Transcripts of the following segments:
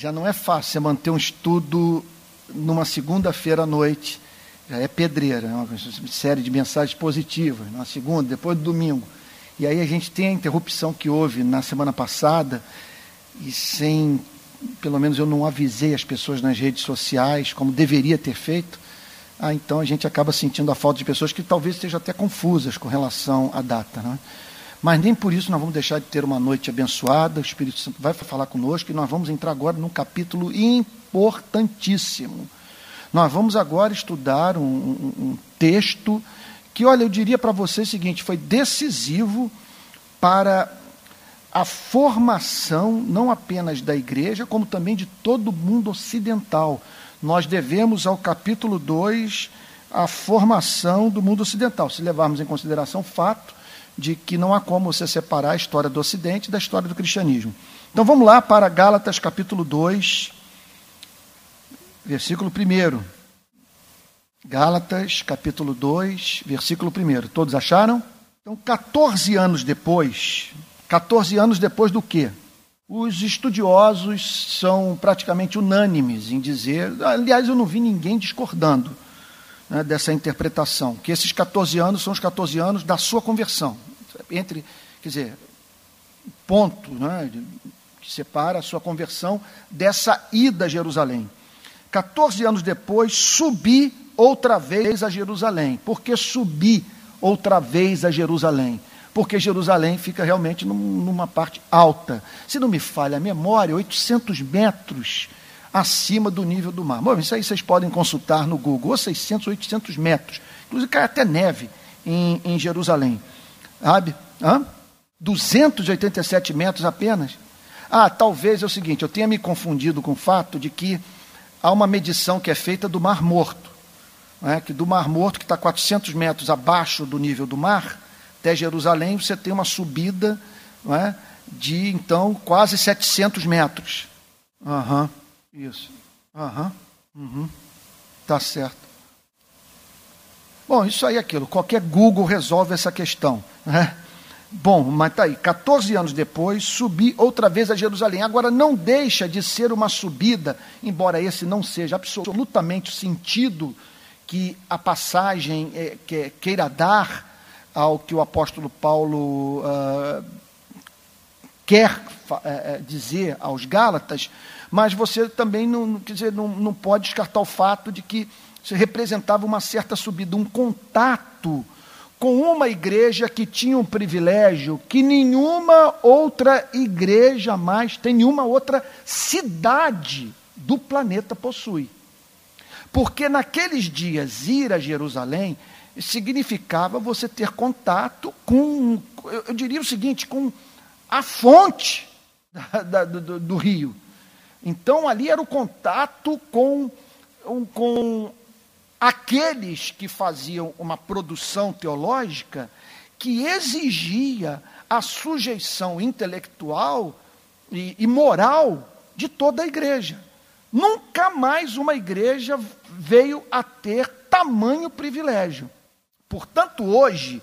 já não é fácil você manter um estudo numa segunda-feira à noite. Já é pedreira, é uma série de mensagens positivas, na segunda, depois do domingo. E aí a gente tem a interrupção que houve na semana passada, e sem, pelo menos eu não avisei as pessoas nas redes sociais, como deveria ter feito, ah, então a gente acaba sentindo a falta de pessoas que talvez estejam até confusas com relação à data. Né? Mas nem por isso nós vamos deixar de ter uma noite abençoada, o Espírito Santo vai falar conosco e nós vamos entrar agora num capítulo importantíssimo. Nós vamos agora estudar um, um, um texto que, olha, eu diria para você o seguinte: foi decisivo para a formação, não apenas da igreja, como também de todo o mundo ocidental nós devemos ao capítulo 2 a formação do mundo ocidental, se levarmos em consideração o fato de que não há como você separar a história do Ocidente da história do cristianismo. Então vamos lá para Gálatas capítulo 2, versículo 1. Gálatas capítulo 2, versículo 1. Todos acharam? Então, 14 anos depois, 14 anos depois do quê? Os estudiosos são praticamente unânimes em dizer, aliás, eu não vi ninguém discordando né, dessa interpretação, que esses 14 anos são os 14 anos da sua conversão. Entre, quer dizer, ponto né, que separa a sua conversão dessa ida a Jerusalém. 14 anos depois, subi outra vez a Jerusalém. Por que subi outra vez a Jerusalém? porque Jerusalém fica realmente numa parte alta. Se não me falha a memória, 800 metros acima do nível do mar. Bom, isso aí vocês podem consultar no Google, ou 600, 800 metros. Inclusive cai até neve em, em Jerusalém. Sabe? Hã? 287 metros apenas. Ah, talvez é o seguinte, eu tenha me confundido com o fato de que há uma medição que é feita do Mar Morto. É? Que do Mar Morto, que está 400 metros abaixo do nível do mar, até Jerusalém, você tem uma subida é, de, então, quase 700 metros. Aham, uhum, isso. Aham, uhum, uhum, tá certo. Bom, isso aí é aquilo. Qualquer Google resolve essa questão. Né? Bom, mas tá aí. 14 anos depois, subi outra vez a Jerusalém. Agora, não deixa de ser uma subida, embora esse não seja absolutamente o sentido que a passagem é, que, queira dar ao que o apóstolo Paulo uh, quer uh, dizer aos Gálatas, mas você também não, quer dizer, não, não pode descartar o fato de que isso representava uma certa subida, um contato com uma igreja que tinha um privilégio que nenhuma outra igreja mais tem, nenhuma outra cidade do planeta possui. Porque naqueles dias ir a Jerusalém significava você ter contato com, eu diria o seguinte, com a fonte da, da, do, do, rio. Então ali era o contato com, com aqueles que faziam uma produção teológica que exigia a sujeição intelectual e, e moral de toda a igreja. Nunca mais uma igreja veio a ter tamanho privilégio. Portanto, hoje,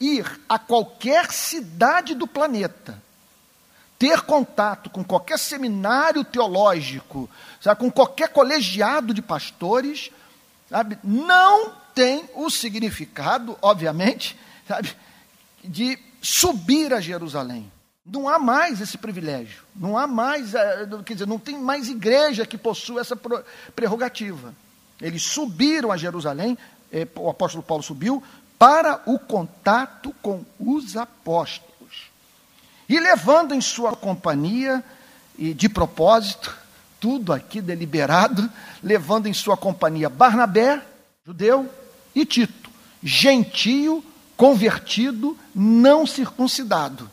ir a qualquer cidade do planeta, ter contato com qualquer seminário teológico, sabe, com qualquer colegiado de pastores, sabe, não tem o significado, obviamente, sabe, de subir a Jerusalém. Não há mais esse privilégio. Não há mais, eh, quer dizer, não tem mais igreja que possua essa prerrogativa. Eles subiram a Jerusalém é, o apóstolo Paulo subiu para o contato com os apóstolos. E levando em sua companhia, e de propósito, tudo aqui deliberado, levando em sua companhia Barnabé, judeu, e Tito, gentio, convertido, não circuncidado.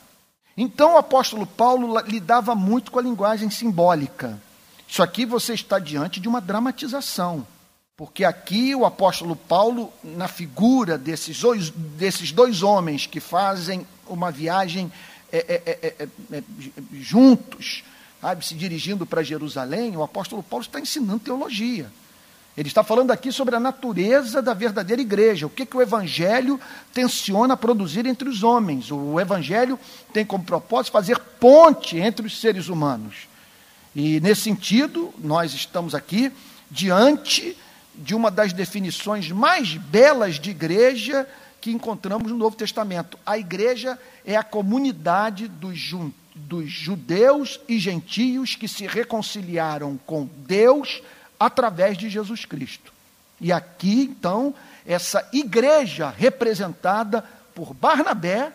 Então o apóstolo Paulo lidava muito com a linguagem simbólica. Isso aqui você está diante de uma dramatização. Porque aqui o apóstolo Paulo, na figura desses dois, desses dois homens que fazem uma viagem é, é, é, é, é juntos, sabe, se dirigindo para Jerusalém, o apóstolo Paulo está ensinando teologia. Ele está falando aqui sobre a natureza da verdadeira igreja, o que, que o evangelho tensiona produzir entre os homens. O evangelho tem como propósito fazer ponte entre os seres humanos. E nesse sentido, nós estamos aqui diante de uma das definições mais belas de igreja que encontramos no Novo Testamento. A igreja é a comunidade dos, ju dos judeus e gentios que se reconciliaram com Deus através de Jesus Cristo. E aqui, então, essa igreja representada por Barnabé,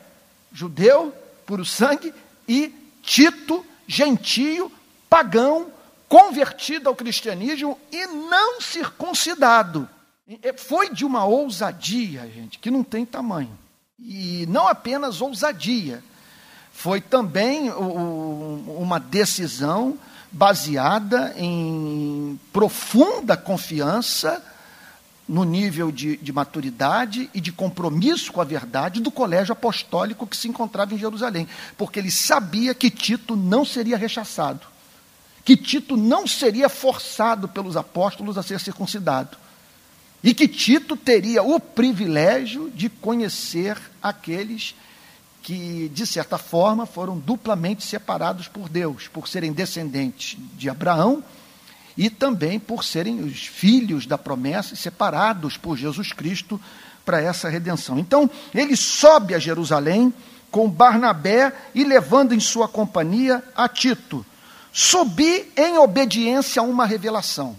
judeu, puro sangue, e Tito, gentio, pagão, convertido ao cristianismo e não circuncidado. Foi de uma ousadia, gente, que não tem tamanho. E não apenas ousadia, foi também uma decisão baseada em profunda confiança no nível de, de, maturidade e de compromisso com a verdade do colégio apostólico que se encontrava em Jerusalém, porque ele sabia que Tito não seria rechaçado, que Tito não seria forçado pelos apóstolos a ser circuncidado, e que Tito teria o privilégio de conhecer aqueles que, de certa forma, foram duplamente separados por Deus, por serem descendentes de Abraão e também por serem os filhos da promessa, separados por Jesus Cristo para essa redenção. Então, ele sobe a Jerusalém com Barnabé e levando em sua companhia a Tito. Subi em obediência a uma revelação.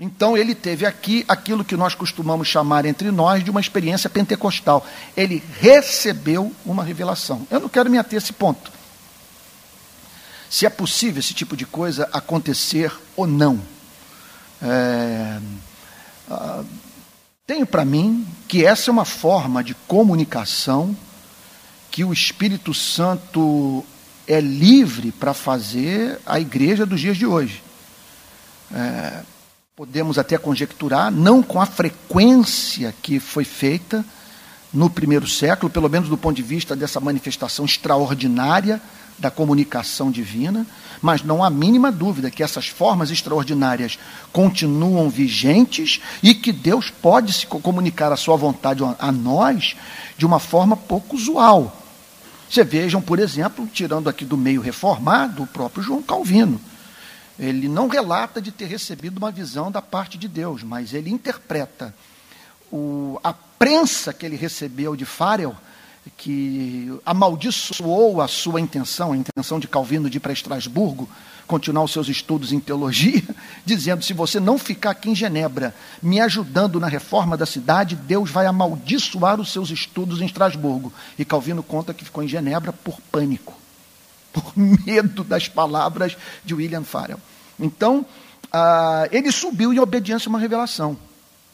Então ele teve aqui aquilo que nós costumamos chamar entre nós de uma experiência pentecostal. Ele recebeu uma revelação. Eu não quero me ater a esse ponto. Se é possível esse tipo de coisa acontecer ou não. É, ah, tenho para mim que essa é uma forma de comunicação que o Espírito Santo é livre para fazer a igreja dos dias de hoje. É, podemos até conjecturar, não com a frequência que foi feita no primeiro século, pelo menos do ponto de vista dessa manifestação extraordinária da comunicação divina, mas não há mínima dúvida que essas formas extraordinárias continuam vigentes e que Deus pode se comunicar a sua vontade a nós de uma forma pouco usual. Você vejam, por exemplo, tirando aqui do meio reformado, o próprio João Calvino. Ele não relata de ter recebido uma visão da parte de Deus, mas ele interpreta o, a prensa que ele recebeu de Farel que amaldiçoou a sua intenção, a intenção de Calvino de ir para Estrasburgo, continuar os seus estudos em teologia, dizendo: se você não ficar aqui em Genebra me ajudando na reforma da cidade, Deus vai amaldiçoar os seus estudos em Estrasburgo. E Calvino conta que ficou em Genebra por pânico, por medo das palavras de William Farel. Então, ah, ele subiu em obediência a uma revelação.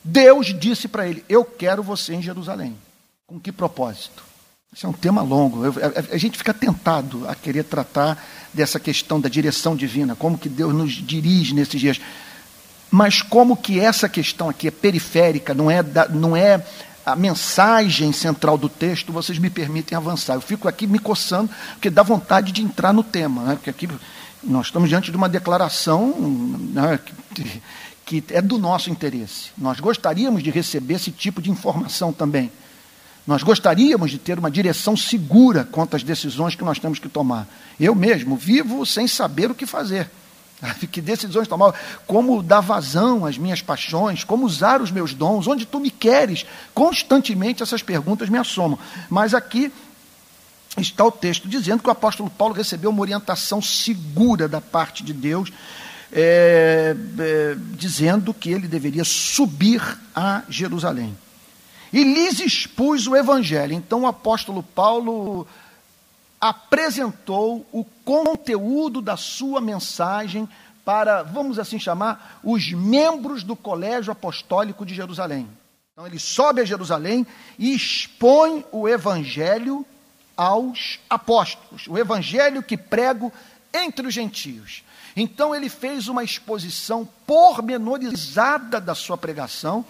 Deus disse para ele: Eu quero você em Jerusalém. Com que propósito? Isso é um tema longo. Eu, a, a, gente fica tentado a querer tratar dessa questão da direção divina, como que Deus nos dirige nesses dias. Mas como que essa questão aqui é periférica, não é, da, não é a mensagem central do texto, vocês me permitem avançar. Eu fico aqui me coçando, porque dá vontade de entrar no tema, né? porque aqui nós estamos diante de uma declaração né, que, que é do nosso interesse. Nós gostaríamos de receber esse tipo de informação também. Nós gostaríamos de ter uma direção segura quanto às decisões que nós temos que tomar. Eu mesmo vivo sem saber o que fazer. Que decisões tomar? Como dar vazão às minhas paixões? Como usar os meus dons? Onde tu me queres? Constantemente essas perguntas me assomam. Mas aqui está o texto dizendo que o apóstolo Paulo recebeu uma orientação segura da parte de Deus, é, é, dizendo que ele deveria subir a Jerusalém e lhes expus o evangelho. Então o apóstolo Paulo apresentou o conteúdo da sua mensagem para, vamos assim chamar, os membros do colégio apostólico de Jerusalém. Então ele sobe a Jerusalém e expõe o evangelho aos apóstolos, o evangelho que prego entre os gentios. Então ele fez uma exposição pormenorizada da sua pregação,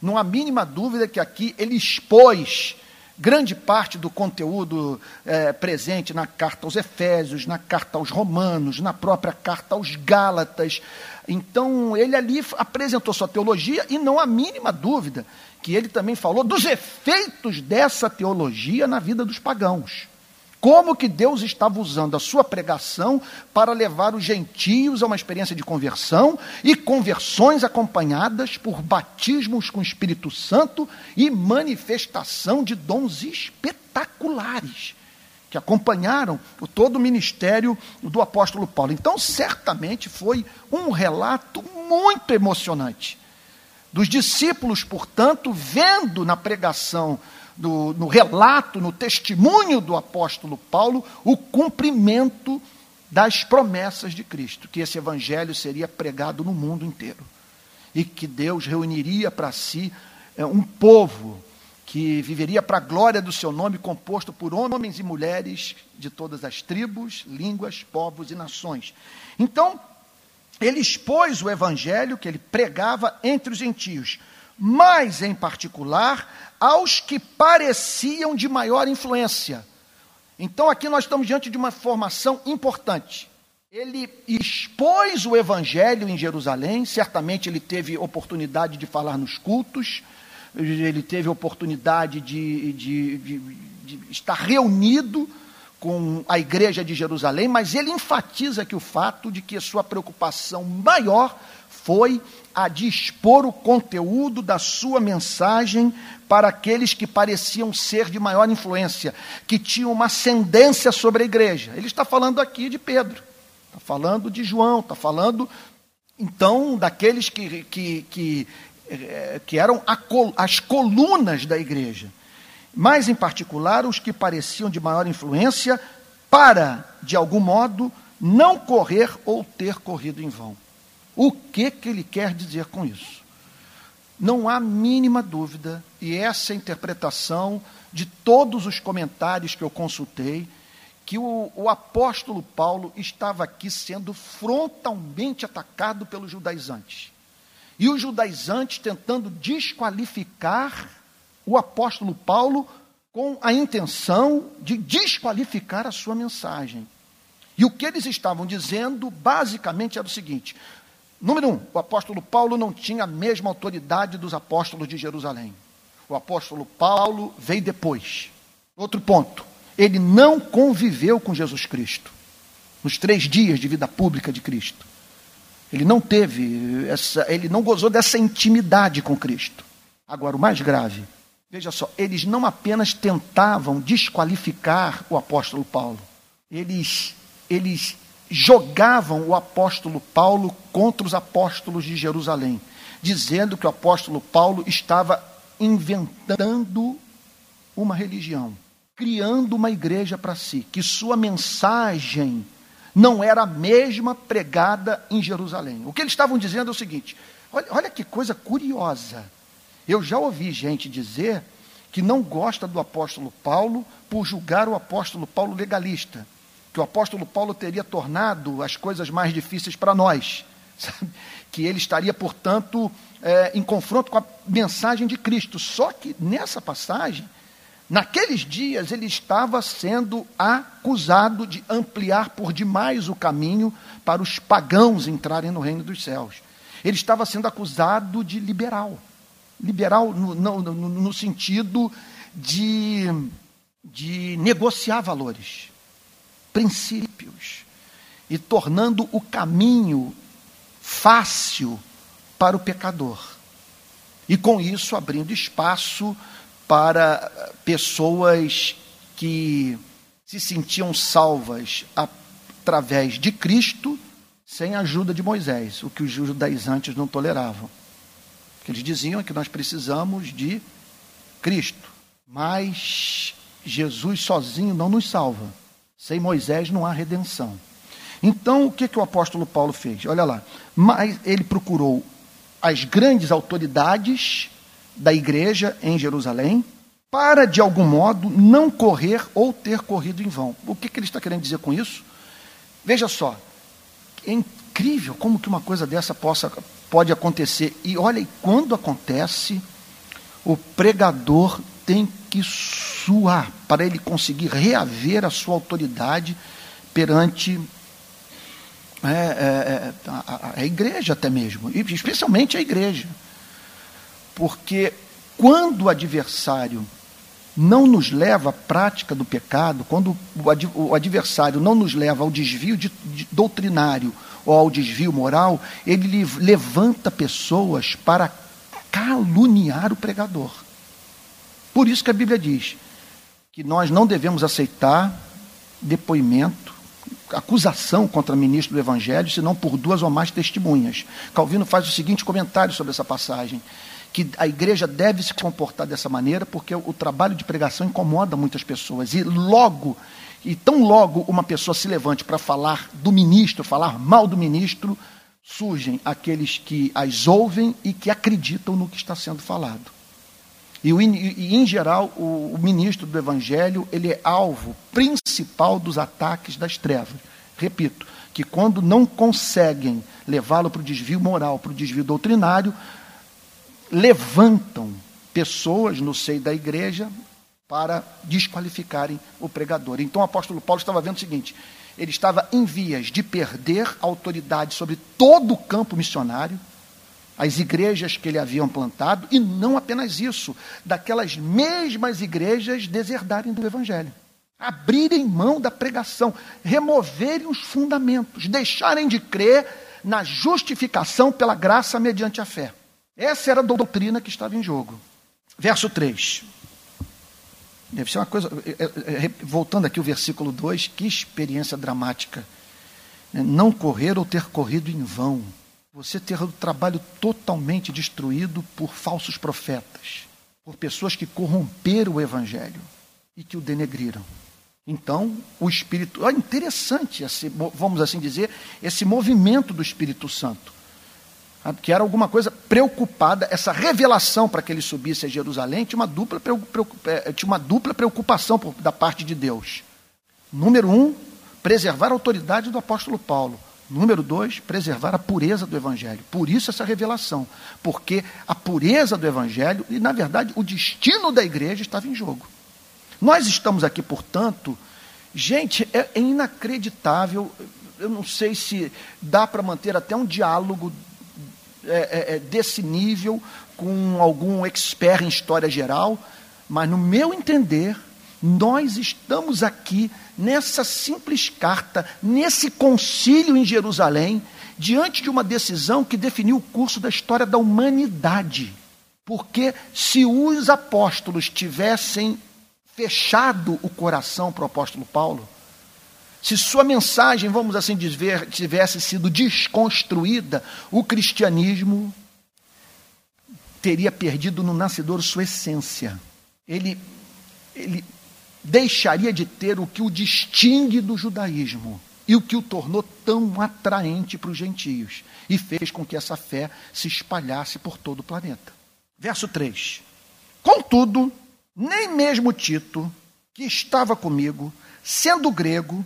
não há mínima dúvida que aqui ele expôs grande parte do conteúdo é, presente na carta aos Efésios, na carta aos Romanos, na própria carta aos Gálatas. Então, ele ali apresentou sua teologia e não há mínima dúvida que ele também falou dos efeitos dessa teologia na vida dos pagãos. Como que Deus estava usando a sua pregação para levar os gentios a uma experiência de conversão e conversões acompanhadas por batismos com o Espírito Santo e manifestação de dons espetaculares que acompanharam todo o ministério do apóstolo Paulo. Então, certamente foi um relato muito emocionante. Dos discípulos, portanto, vendo na pregação, do, no relato, no testemunho do apóstolo Paulo, o cumprimento das promessas de Cristo, que esse evangelho seria pregado no mundo inteiro e que Deus reuniria para si é, um povo que viveria para a glória do seu nome, composto por homens e mulheres de todas as tribos, línguas, povos e nações. Então, ele expôs o evangelho que ele pregava entre os gentios, mas em particular aos que pareciam de maior influência. Então, aqui nós estamos diante de uma formação importante. Ele expôs o evangelho em Jerusalém, certamente ele teve oportunidade de falar nos cultos, ele teve oportunidade de, de, de, de estar reunido com a igreja de Jerusalém, mas ele enfatiza aqui o fato de que a sua preocupação maior foi a de expor o conteúdo da sua mensagem para aqueles que pareciam ser de maior influência, que tinham uma ascendência sobre a igreja. Ele está falando aqui de Pedro, está falando de João, está falando, então, daqueles que, que, que eh, que eram as colunas da igreja, mas em particular os que pareciam de maior influência, para, de algum modo, não correr ou ter corrido em vão. O que, que ele quer dizer com isso? Não há mínima dúvida, e essa é a interpretação de todos os comentários que eu consultei, que o, o apóstolo Paulo estava aqui sendo frontalmente atacado pelos judaizantes e os judaizantes tentando desqualificar o apóstolo Paulo com a intenção de desqualificar a sua mensagem. E o que eles estavam dizendo, basicamente, era o seguinte: número um, o apóstolo Paulo não tinha a mesma autoridade dos apóstolos de Jerusalém. O apóstolo Paulo veio depois. Outro ponto, ele não conviveu com Jesus Cristo nos três dias de vida pública de Cristo. Ele não teve essa, ele não gozou dessa intimidade com Cristo. Agora, o mais grave, veja só, eles não apenas tentavam desqualificar o apóstolo Paulo, eles, eles jogavam o apóstolo Paulo contra os apóstolos de Jerusalém, dizendo que o apóstolo Paulo estava inventando uma religião, criando uma igreja para si, que sua mensagem não era a mesma pregada em Jerusalém. O que eles estavam dizendo é o seguinte: olha, olha que coisa curiosa. Eu já ouvi gente dizer que não gosta do apóstolo Paulo por julgar o apóstolo Paulo legalista, que o apóstolo Paulo teria tornado as coisas mais difíceis para nós, sabe? que ele estaria, portanto, é, em confronto com a mensagem de Cristo. Só que nessa passagem, Naqueles dias ele estava sendo acusado de ampliar por demais o caminho para os pagãos entrarem no reino dos céus. Ele estava sendo acusado de liberal. Liberal no, no, no, no sentido de, de negociar valores, princípios, e tornando o caminho fácil para o pecador. E com isso abrindo espaço para pessoas que se sentiam salvas através de Cristo sem a ajuda de Moisés, o que os judaizantes não toleravam. Eles diziam que nós precisamos de Cristo, mas Jesus sozinho não nos salva. Sem Moisés não há redenção. Então, o que, que o apóstolo Paulo fez? Olha lá, mas ele procurou as grandes autoridades da igreja em Jerusalém, para, de algum modo, não correr ou ter corrido em vão. O que, que ele está querendo dizer com isso? Veja só, é incrível como que uma coisa dessa possa, pode acontecer. E olha, quando acontece, o pregador tem que suar para ele conseguir reaver a sua autoridade perante é, é, é a, a, igreja até mesmo, especialmente a igreja. Porque quando o adversário não nos leva à prática do pecado, quando o adversário não nos leva ao desvio de, de doutrinário ou ao desvio moral, ele levanta pessoas para caluniar o pregador. Por isso que a Bíblia diz que nós não devemos aceitar depoimento, acusação contra ministro do Evangelho, senão por duas ou mais testemunhas. Calvino faz o seguinte comentário sobre essa passagem: que a igreja deve se comportar dessa maneira, porque o trabalho de pregação incomoda muitas pessoas. E logo, e tão logo uma pessoa se levante para falar do ministro, falar mal do ministro, surgem aqueles que as ouvem e que acreditam no que está sendo falado. E, em geral, o, ministro do Evangelho ele é alvo principal dos ataques das trevas. Repito, que quando não conseguem levá-lo para o desvio moral, para o desvio doutrinário, levantam pessoas no seio da igreja para desqualificarem o pregador. Então o apóstolo Paulo estava vendo o seguinte: ele estava em vias de perder autoridade sobre todo o campo missionário, as igrejas que ele haviam plantado, e não apenas isso, daquelas mesmas igrejas deserdarem do evangelho. Abrirem mão da pregação, removerem os fundamentos, deixarem de crer na justificação pela graça mediante a fé. Essa era a doutrina que estava em jogo. Verso 3. Deve ser uma coisa. É, é, é, voltando aqui o versículo 2, que experiência dramática. Não correr ou ter corrido em vão. Você ter o trabalho totalmente destruído por falsos profetas, por pessoas que corromperam o evangelho e que o denegriram. Então, o Espírito. É interessante, esse, vamos assim dizer, esse movimento do Espírito Santo. Que era alguma coisa preocupada, essa revelação para que ele subisse a Jerusalém tinha uma dupla, é, tinha uma dupla preocupação da parte de Deus. Número um, preservar a autoridade do apóstolo Paulo. Número dois, preservar a pureza do Evangelho. Por isso essa revelação. Porque a pureza do Evangelho, e na verdade o destino da igreja estava em jogo. Nós estamos aqui, portanto, gente, é, é inacreditável. Eu não sei se dá para manter até um diálogo é, é, desse nível com algum expert em história geral, mas no meu entender, nós estamos aqui nessa simples carta, nesse concílio em Jerusalém, diante de uma decisão que definiu o curso da história da humanidade. Porque se os apóstolos tivessem fechado o coração para o apóstolo Paulo, se sua mensagem, vamos assim dizer, tivesse sido desconstruída, o cristianismo teria perdido no nascedor sua essência. Ele, ele deixaria de ter o que o distingue do judaísmo e o que o tornou tão atraente para os gentios e fez com que essa fé se espalhasse por todo o planeta. Verso 3: Contudo, nem mesmo Tito, que estava comigo, sendo grego,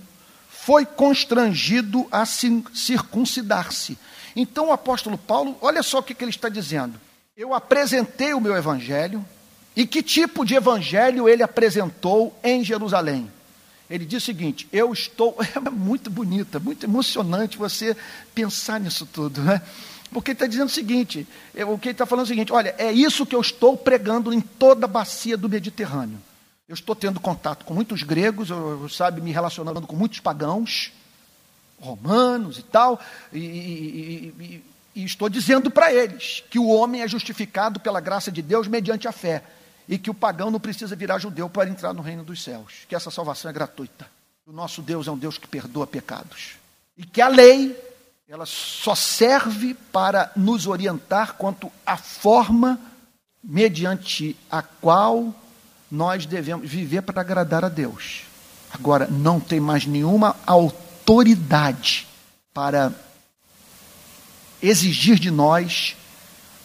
foi constrangido a circuncidar-se. Então o apóstolo Paulo, olha só o que, que ele está dizendo. Eu apresentei o meu evangelho, e que tipo de evangelho ele apresentou em Jerusalém? Ele diz o seguinte: Eu estou. É muito bonita, muito emocionante você pensar nisso tudo, né? Porque ele está dizendo o seguinte: o que ele está falando é o seguinte: olha, é isso que eu estou pregando em toda a bacia do Mediterrâneo. Eu estou tendo contato com muitos gregos, eu, sabe, me relacionando com muitos pagãos, romanos e tal, e, e, e, e estou dizendo para eles que o homem é justificado pela graça de Deus mediante a fé e que o pagão não precisa virar judeu para entrar no reino dos céus, que essa salvação é gratuita. O nosso Deus é um Deus que perdoa pecados. E que a lei, ela só serve para nos orientar quanto à forma mediante a qual nós devemos viver para agradar a Deus. Agora, não tem mais nenhuma autoridade para exigir de nós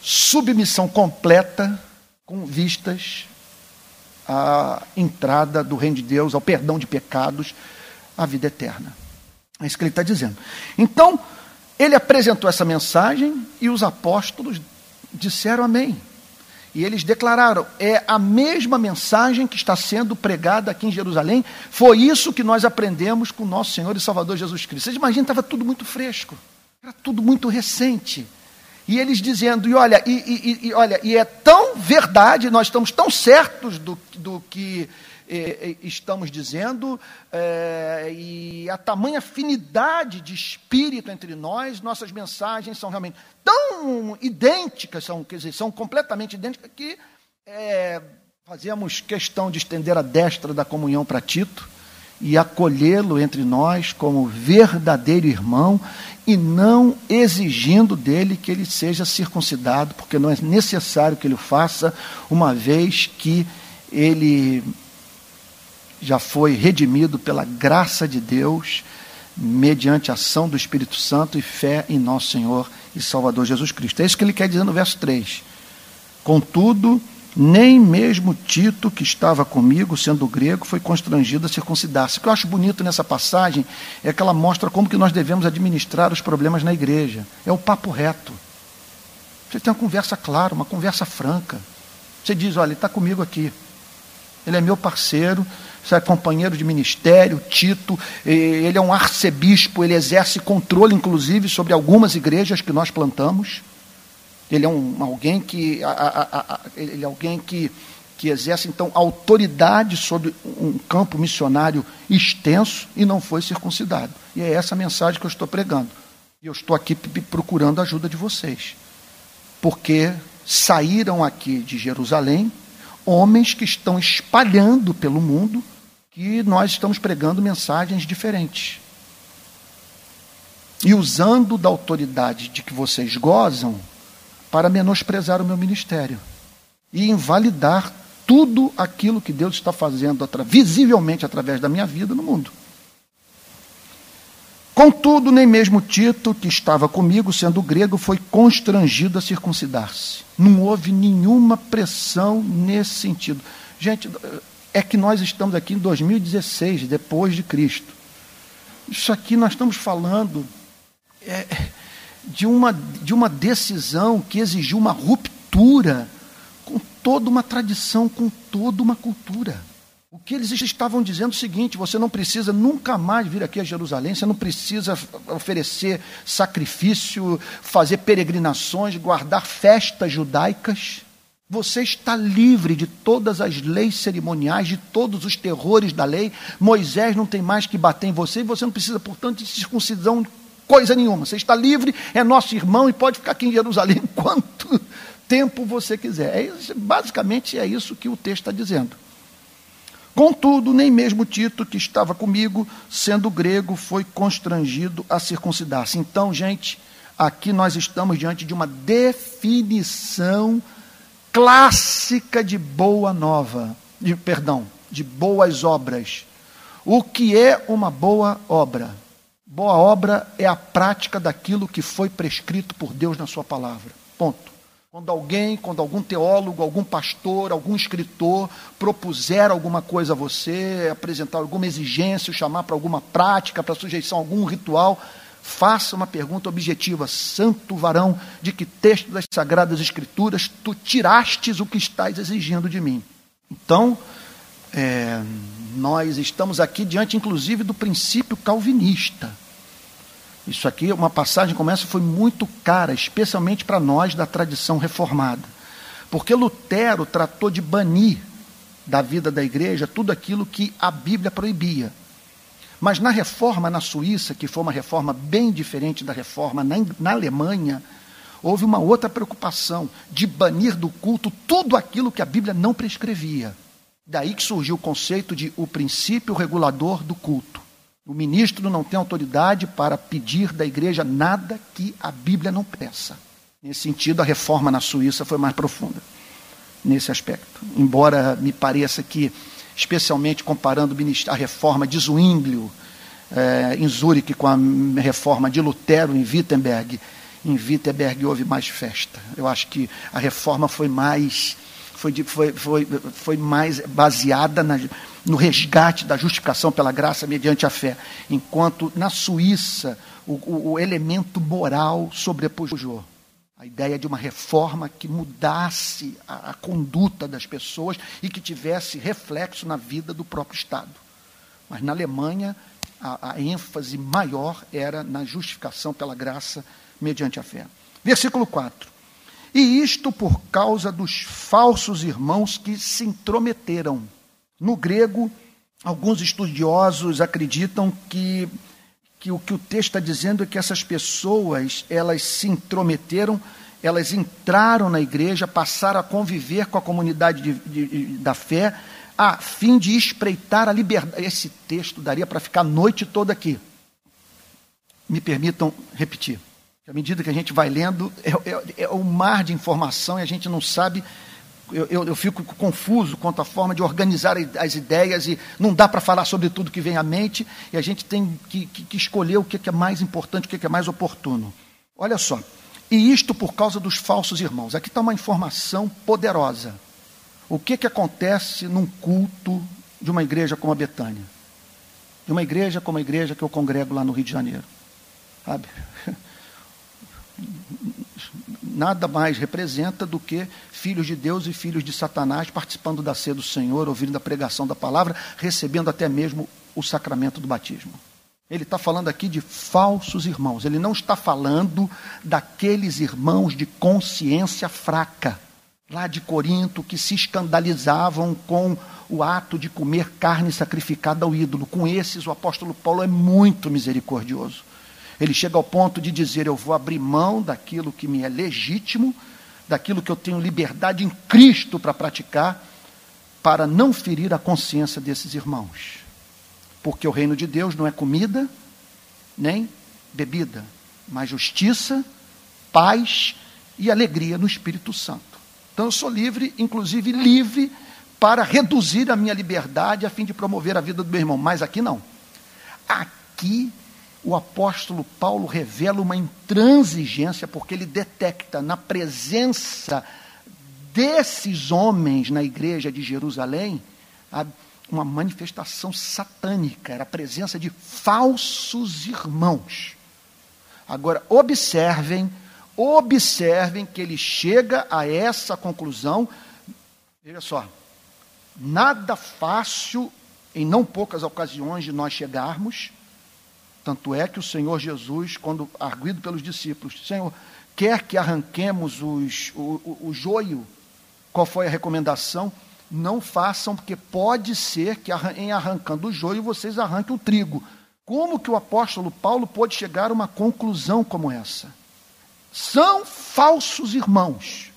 submissão completa com vistas à entrada do reino de Deus, ao perdão de pecados, à vida eterna. É isso que ele está dizendo. Então, ele apresentou essa mensagem e os apóstolos disseram amém. E eles declararam: é a mesma mensagem que está sendo pregada aqui em Jerusalém, foi isso que nós aprendemos com nosso Senhor e Salvador Jesus Cristo. Vocês imaginam, estava tudo muito fresco, era tudo muito recente. E eles dizendo, e olha, e, e, e, olha, e é tão verdade, nós estamos tão certos do, do que eh, estamos dizendo, eh, e a tamanha afinidade de espírito entre nós, nossas mensagens são realmente tão idênticas, são, quer dizer, são completamente idênticas, que eh, fazemos questão de estender a destra da comunhão para Tito e acolhê-lo entre nós como verdadeiro irmão e não exigindo dele que ele seja circuncidado, porque não é necessário que ele o faça, uma vez que ele já foi redimido pela graça de Deus, mediante a ação do Espírito Santo e fé em nosso Senhor e Salvador Jesus Cristo. É isso que ele quer dizer no verso 3. Contudo, nem mesmo Tito, que estava comigo, sendo grego, foi constrangido a circuncidar-se. O que eu acho bonito nessa passagem é que ela mostra como que nós devemos administrar os problemas na igreja. É o papo reto. Você tem uma conversa clara, uma conversa franca. Você diz, olha, ele está comigo aqui. Ele é meu parceiro, é companheiro de ministério, Tito, ele é um arcebispo, ele exerce controle, inclusive, sobre algumas igrejas que nós plantamos. Ele é um, alguém que a, a, a, ele é alguém que, que exerce então autoridade sobre um campo missionário extenso e não foi circuncidado. E é essa mensagem que eu estou pregando. E eu estou aqui procurando a ajuda de vocês. Porque saíram aqui de Jerusalém homens que estão espalhando pelo mundo que nós estamos pregando mensagens diferentes. E usando da autoridade de que vocês gozam, para menosprezar o meu ministério e invalidar tudo aquilo que Deus está fazendo visivelmente através da minha vida no mundo. Contudo, nem mesmo Tito, que estava comigo, sendo grego, foi constrangido a circuncidar-se. Não houve nenhuma pressão nesse sentido. Gente, é que nós estamos aqui em 2016, depois de Cristo. Isso aqui nós estamos falando. É, de uma, de uma decisão que exigiu uma ruptura com toda uma tradição, com toda uma cultura. O que eles estavam dizendo é o seguinte: você não precisa nunca mais vir aqui a Jerusalém, você não precisa oferecer sacrifício, fazer peregrinações, guardar festas judaicas. Você está livre de todas as leis cerimoniais, de todos os terrores da lei. Moisés não tem mais que bater em você, e você não precisa, portanto, de circuncisão coisa nenhuma. Você está livre, é nosso irmão e pode ficar aqui em Jerusalém quanto tempo você quiser. É isso, basicamente é isso que o texto está dizendo. Contudo, nem mesmo Tito, que estava comigo, sendo grego, foi constrangido a circuncidar-se. Então, gente, aqui nós estamos diante de uma definição clássica de boa nova, de, perdão, de boas obras. O que é uma boa obra? Boa obra é a prática daquilo que foi prescrito por Deus na sua palavra. Ponto. Quando alguém, quando algum teólogo, algum pastor, algum escritor propuser alguma coisa a você, apresentar alguma exigência, chamar para alguma prática, para sujeição a algum ritual, faça uma pergunta objetiva: Santo varão, de que texto das Sagradas Escrituras tu tirastes o que estás exigindo de mim? Então, é, nós estamos aqui diante, inclusive, do princípio calvinista. Isso aqui, uma passagem como essa, foi muito cara, especialmente para nós da tradição reformada. Porque Lutero tratou de banir da vida da igreja tudo aquilo que a Bíblia proibia. Mas na reforma na Suíça, que foi uma reforma bem diferente da reforma na, na Alemanha, houve uma outra preocupação de banir do culto tudo aquilo que a Bíblia não prescrevia. Daí que surgiu o conceito de o princípio regulador do culto. O ministro não tem autoridade para pedir da igreja nada que a Bíblia não peça. Nesse sentido, a reforma na Suíça foi mais profunda, nesse aspecto. Embora me pareça que, especialmente comparando a reforma de Zwinglio é, em Zurique com a reforma de Lutero em Wittenberg, em Wittenberg houve mais festa. Eu acho que a reforma foi mais foi, foi, foi, foi mais baseada na, no resgate da justificação pela graça mediante a fé, enquanto na Suíça o, o, o elemento moral sobrepujou. A ideia de uma reforma que mudasse a, a conduta das pessoas e que tivesse reflexo na vida do próprio Estado. Mas na Alemanha, a, a ênfase maior era na justificação pela graça mediante a fé. Versículo 4. E isto por causa dos falsos irmãos que se intrometeram. No grego, alguns estudiosos acreditam que, que o que o texto está dizendo é que essas pessoas elas se intrometeram, elas entraram na igreja, passaram a conviver com a comunidade de, de, da fé, a fim de espreitar a liberdade. Esse texto daria para ficar a noite toda aqui. Me permitam repetir. À medida que a gente vai lendo, é, é, é um mar de informação e a gente não sabe. Eu, eu, eu, fico confuso quanto à forma de organizar as ideias e não dá para falar sobre tudo que vem à mente e a gente tem que, que, que escolher o que é mais importante, o que é mais oportuno. Olha só, e isto por causa dos falsos irmãos. Aqui está uma informação poderosa. O que, que acontece num culto de uma igreja como a Betânia? De uma igreja como a igreja que eu congrego lá no Rio de Janeiro. Sabe? nada mais representa do que filhos de Deus e filhos de Satanás participando da ceia do Senhor, ouvindo a pregação da palavra, recebendo até mesmo o sacramento do batismo. Ele está falando aqui de falsos irmãos, ele não está falando daqueles irmãos de consciência fraca, lá de Corinto, que se escandalizavam com o ato de comer carne sacrificada ao ídolo. Com esses, o apóstolo Paulo é muito misericordioso. Ele chega ao ponto de dizer: Eu vou abrir mão daquilo que me é legítimo, daquilo que eu tenho liberdade em Cristo para praticar, para não ferir a consciência desses irmãos. Porque o reino de Deus não é comida nem bebida, mas justiça, paz e alegria no Espírito Santo. Então eu sou livre, inclusive livre para reduzir a minha liberdade a fim de promover a vida do meu irmão. Mas aqui não. Aqui o apóstolo Paulo revela uma intransigência, porque ele detecta na presença desses homens na igreja de Jerusalém uma manifestação satânica, era a presença de falsos irmãos. Agora, observem, observem que ele chega a essa conclusão. Veja só, nada fácil, em não poucas ocasiões, de nós chegarmos tanto é que o Senhor Jesus, quando arguido pelos discípulos, Senhor, quer que arranquemos os, o, o, o joio, qual foi a recomendação? Não façam, porque pode ser que em arrancando o joio vocês arranquem o trigo. Como que o apóstolo Paulo pôde chegar a uma conclusão como essa? São falsos irmãos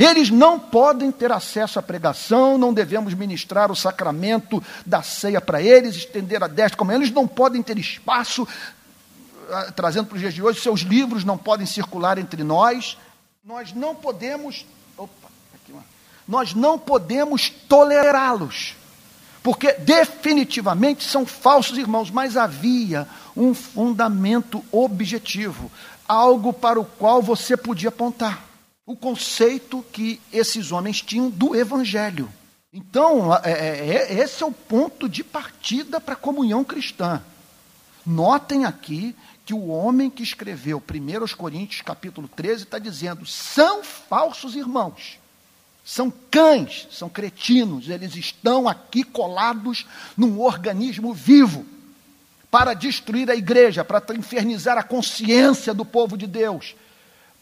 eles não podem ter acesso à pregação, não devemos ministrar o sacramento da ceia para eles, estender a destra como eles, não podem ter espaço, ah, trazendo para os dias de hoje, seus livros não podem circular entre nós. Nós não podemos, opa, aqui uma, nós não podemos tolerá-los, porque definitivamente são falsos irmãos, mas havia um fundamento objetivo, algo para o qual você podia apontar o conceito que esses homens tinham do Evangelho. Então, é, é, é, esse é o ponto de partida para a comunhão cristã. Notem aqui que o homem que escreveu 1 Coríntios capítulo 13 está dizendo: são falsos irmãos, são cães, são cretinos, eles estão aqui colados num organismo vivo para destruir a igreja, para infernizar a consciência do povo de Deus,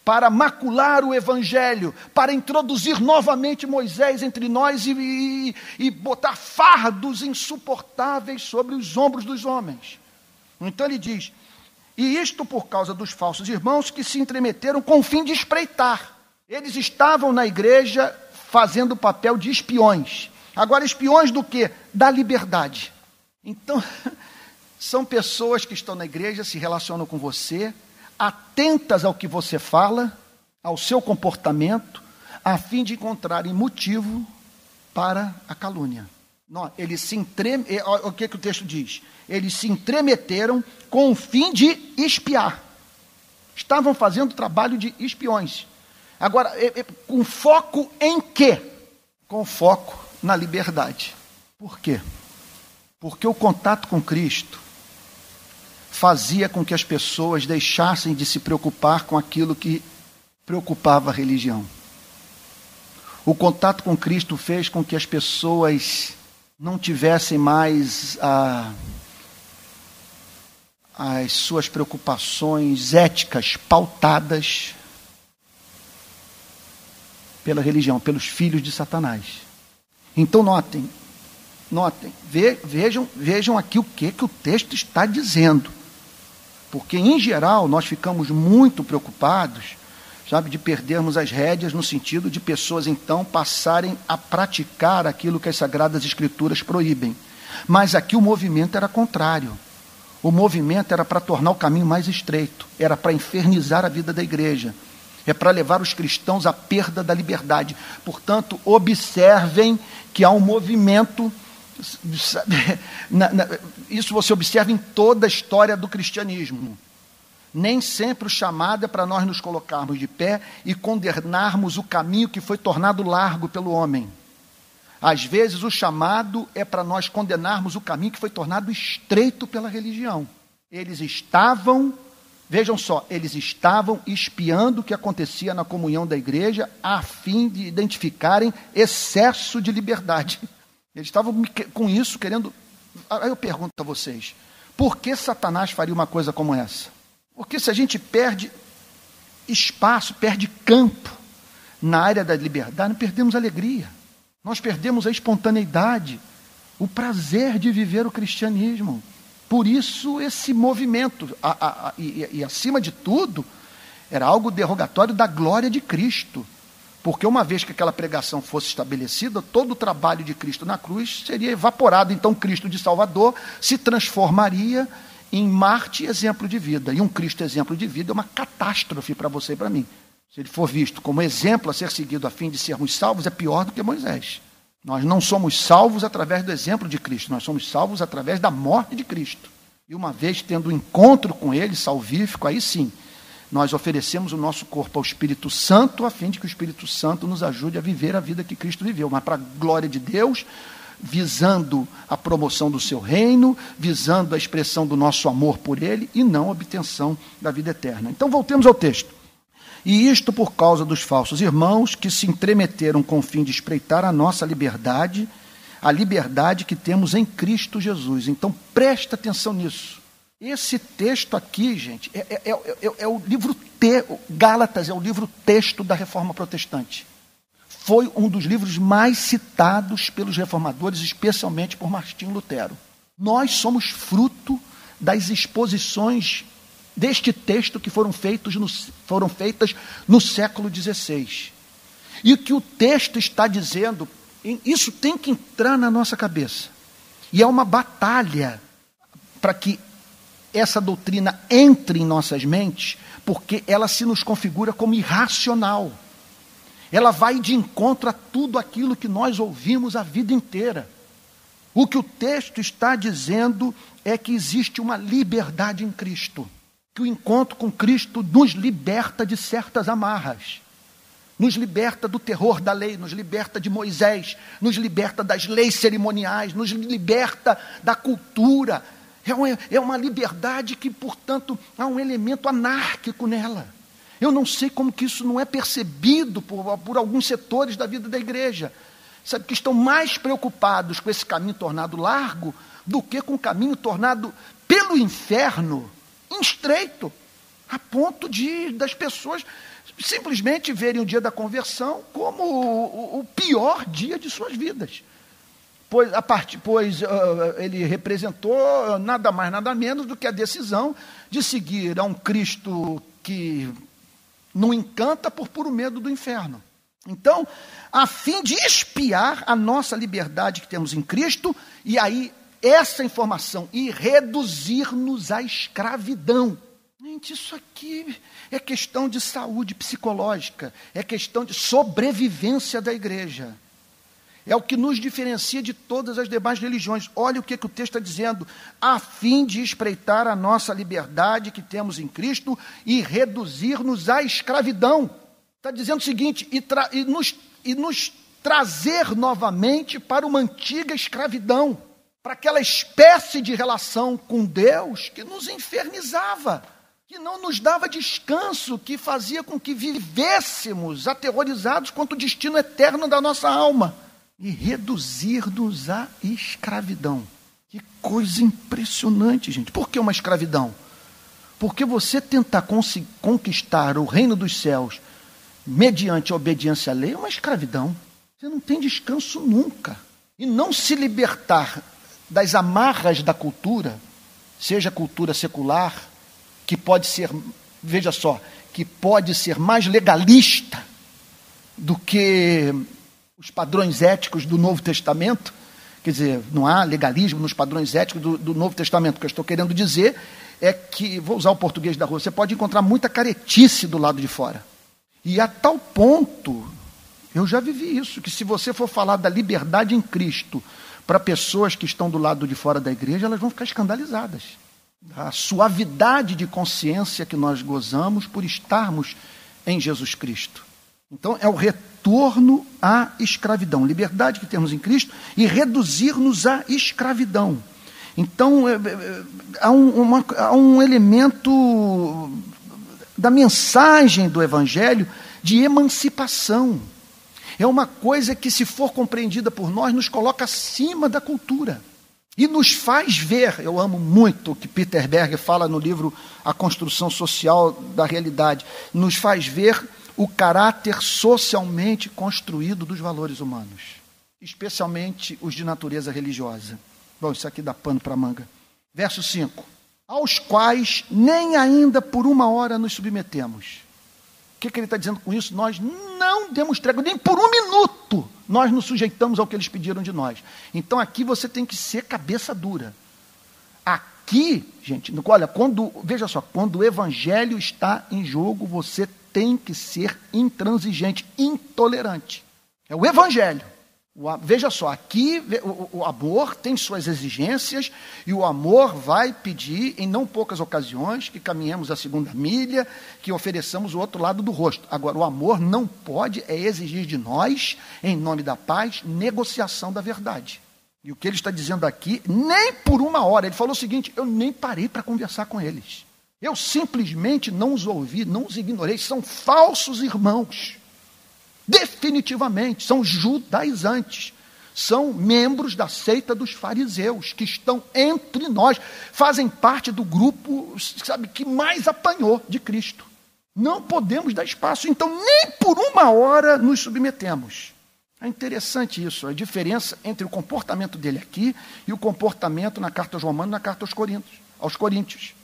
para macular o evangelho, para introduzir novamente Moisés entre nós e, e, e, botar fardos insuportáveis sobre os ombros dos homens. Então ele diz: e isto por causa dos falsos irmãos que se entremeteram com o fim de espreitar. Eles estavam na igreja fazendo o papel de espiões. Agora, espiões do que? Da liberdade. Então, são pessoas que estão na igreja, se relacionam com você, atentas ao que você fala, ao seu comportamento, a fim de encontrarem motivo para a calúnia. Não, eles se entrem... O que, que o texto diz? Eles se entremeteram com o fim de espiar. Estavam fazendo trabalho de espiões. Agora, com foco em quê? Com foco na liberdade. Por quê? Porque o contato com Cristo fazia com que as pessoas deixassem de se preocupar com aquilo que preocupava a religião. O contato com Cristo fez com que as pessoas não tivessem mais a, as suas preocupações éticas pautadas pela religião, pelos filhos de Satanás. Então notem, notem, vejam, vejam aqui o que, que o texto está dizendo. Porque, em geral, nós ficamos muito preocupados, sabe, de perdermos as rédeas no sentido de pessoas, então, passarem a praticar aquilo que as Sagradas Escrituras proíbem. Mas aqui o movimento era contrário. O movimento era para tornar o caminho mais estreito, era para infernizar a vida da igreja, é para levar os cristãos à perda da liberdade. Portanto, observem que há um movimento na, na, isso você observa em toda a história do cristianismo. Nem sempre o chamado é para nós nos colocarmos de pé e condenarmos o caminho que foi tornado largo pelo homem. Às vezes o chamado é para nós condenarmos o caminho que foi tornado estreito pela religião. Eles estavam, vejam só, eles estavam espiando o que acontecia na comunhão da igreja a fim de identificarem excesso de liberdade. Eles estavam com isso querendo. Aí eu pergunto a vocês: por que Satanás faria uma coisa como essa? Porque se a gente perde espaço, perde campo na área da liberdade, não perdemos alegria. Nós perdemos a espontaneidade, o prazer de viver o cristianismo. Por isso, esse movimento, a, a, a, e, e acima de tudo, era algo derrogatório da glória de Cristo. Porque uma vez que aquela pregação fosse estabelecida, todo o trabalho de Cristo na cruz seria evaporado. Então, Cristo de Salvador se transformaria em Marte exemplo de vida. E um Cristo exemplo de vida é uma catástrofe para você e para mim. Se ele for visto como exemplo a ser seguido a fim de sermos salvos, é pior do que Moisés. Nós não somos salvos através do exemplo de Cristo, nós somos salvos através da morte de Cristo. E uma vez tendo um encontro com ele, salvífico, aí sim, nós oferecemos o nosso corpo ao Espírito Santo, a fim de que o Espírito Santo nos ajude a viver a vida que Cristo viveu, mas para a glória de Deus, visando a promoção do seu reino, visando a expressão do nosso amor por ele e não a obtenção da vida eterna. Então voltemos ao texto. E isto por causa dos falsos irmãos que se entremeteram com o fim de espreitar a nossa liberdade, a liberdade que temos em Cristo Jesus. Então presta atenção nisso. Esse texto aqui, gente, é, é, é, é o livro T, Gálatas é o livro texto da reforma protestante. Foi um dos livros mais citados pelos reformadores, especialmente por Martinho Lutero. Nós somos fruto das exposições deste texto que foram, feitos no, foram feitas no século XVI. E o que o texto está dizendo, isso tem que entrar na nossa cabeça. E é uma batalha para que essa doutrina entre em nossas mentes, porque ela se nos configura como irracional. Ela vai de encontro a tudo aquilo que nós ouvimos a vida inteira. O que o texto está dizendo é que existe uma liberdade em Cristo, que o encontro com Cristo nos liberta de certas amarras, nos liberta do terror da lei, nos liberta de Moisés, nos liberta das leis cerimoniais, nos liberta da cultura, é uma, é uma liberdade que, portanto, há um elemento anárquico nela. Eu não sei como que isso não é percebido por, por alguns setores da vida da igreja. Sabe, que estão mais preocupados com esse caminho tornado largo do que com o caminho tornado pelo inferno estreito, a ponto de das pessoas simplesmente verem o dia da conversão como o, o pior dia de suas vidas pois, a part, pois uh, ele representou nada mais, nada menos do que a decisão de seguir a um Cristo que não encanta por puro medo do inferno. Então, a fim de espiar a nossa liberdade que temos em Cristo, e aí essa informação, e reduzir-nos à escravidão. Gente, isso aqui é questão de saúde psicológica, é questão de sobrevivência da igreja. É o que nos diferencia de todas as demais religiões. Olha o que, que o texto está dizendo. A fim de espreitar a nossa liberdade que temos em Cristo e reduzir-nos à escravidão. Está dizendo o seguinte: e, e, nos, e nos trazer novamente para uma antiga escravidão, para aquela espécie de relação com Deus que nos infernizava, que não nos dava descanso, que fazia com que vivêssemos aterrorizados quanto o destino eterno da nossa alma e reduzir-nos à escravidão. Que coisa impressionante, gente. Por que uma escravidão? Porque você tentar conquistar o reino dos céus mediante a obediência à lei, é uma escravidão. Você não tem descanso nunca. E não se libertar das amarras da cultura, seja cultura secular, que pode ser, veja só, que pode ser mais legalista do que os padrões éticos do Novo Testamento. Quer dizer, não há legalismo nos padrões éticos do, do Novo Testamento. O que eu estou querendo dizer é que, vou usar o português da rua, você pode encontrar muita caretice do lado de fora. E a tal ponto, eu já vivi isso, que se você for falar da liberdade em Cristo para pessoas que estão do lado de fora da igreja, elas vão ficar escandalizadas. A suavidade de consciência que nós gozamos por estarmos em Jesus Cristo. Então, é o retorno à escravidão, liberdade que temos em Cristo e reduzir-nos à escravidão. Então, é, é, é, há, um, uma, há um elemento da mensagem do Evangelho de emancipação. É uma coisa que, se for compreendida por nós, nos coloca acima da cultura. E nos faz ver, eu amo muito o que Peter Berger fala no livro A Construção Social da Realidade, nos faz ver o caráter socialmente construído dos valores humanos, especialmente os de natureza religiosa. Bom, isso aqui dá pano para manga. Verso 5: Aos quais nem ainda por uma hora nos submetemos. O que, que ele está dizendo com isso? Nós não demos trégua, nem por um minuto nós nos sujeitamos ao que eles pediram de nós. Então aqui você tem que ser cabeça dura. Aqui, gente, olha, quando, veja só, quando o evangelho está em jogo, você tem que ser intransigente, intolerante. É o evangelho. O, veja só, aqui o, o, amor tem suas exigências e o amor vai pedir, em não poucas ocasiões, que caminhemos a segunda milha, que ofereçamos o outro lado do rosto. Agora, o amor não pode é exigir de nós, em nome da paz, negociação da verdade. E o que ele está dizendo aqui, nem por uma hora, ele falou o seguinte: eu nem parei para conversar com eles. Eu simplesmente não os ouvi, não os ignorei, são falsos irmãos. Definitivamente, são judaizantes. São membros da seita dos fariseus, que estão entre nós, fazem parte do grupo, sabe, que mais apanhou de Cristo. Não podemos dar espaço, então nem por uma hora nos submetemos. É interessante isso, a diferença entre o comportamento dele aqui e o comportamento na carta aos Romanos na carta aos Coríntios. Aos Coríntios.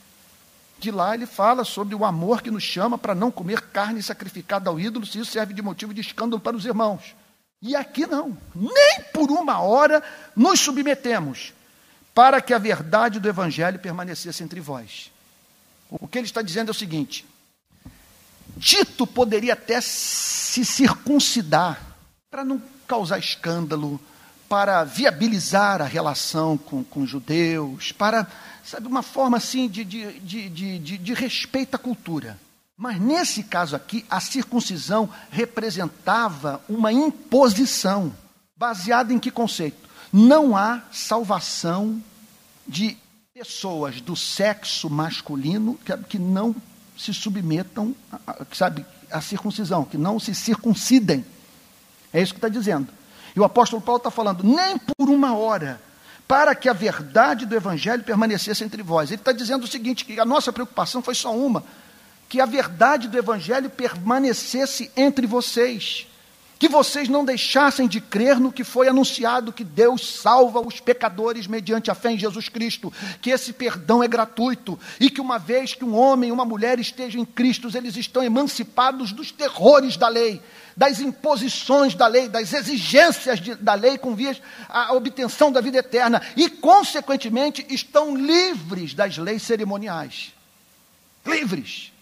De lá ele fala sobre o amor que nos chama para não comer carne sacrificada ao ídolo, se isso serve de motivo de escândalo para os irmãos. E aqui não, nem por uma hora nos submetemos para que a verdade do Evangelho permanecesse entre vós. O que ele está dizendo é o seguinte: Tito poderia até se circuncidar para não causar escândalo, para viabilizar a relação com, com judeus, para sabe, uma forma assim de, de, de, de, de respeito à cultura. Mas nesse caso aqui, a circuncisão representava uma imposição. Baseada em que conceito? Não há salvação de pessoas do sexo masculino que, que não se submetam, a, sabe, à circuncisão, que não se circuncidem. É isso que está dizendo. E o apóstolo Paulo está falando, nem por uma hora para que a verdade do Evangelho permanecesse entre vós. Ele está dizendo o seguinte: que a nossa preocupação foi só uma, que a verdade do Evangelho permanecesse entre vocês. Que vocês não deixassem de crer no que foi anunciado, que Deus salva os pecadores mediante a fé em Jesus Cristo, que esse perdão é gratuito e que uma vez que um homem e uma mulher estejam em Cristo, eles estão emancipados dos terrores da lei das imposições da lei, das exigências de, da lei com vias à obtenção da vida eterna e, consequentemente, estão livres das leis cerimoniais. Livres.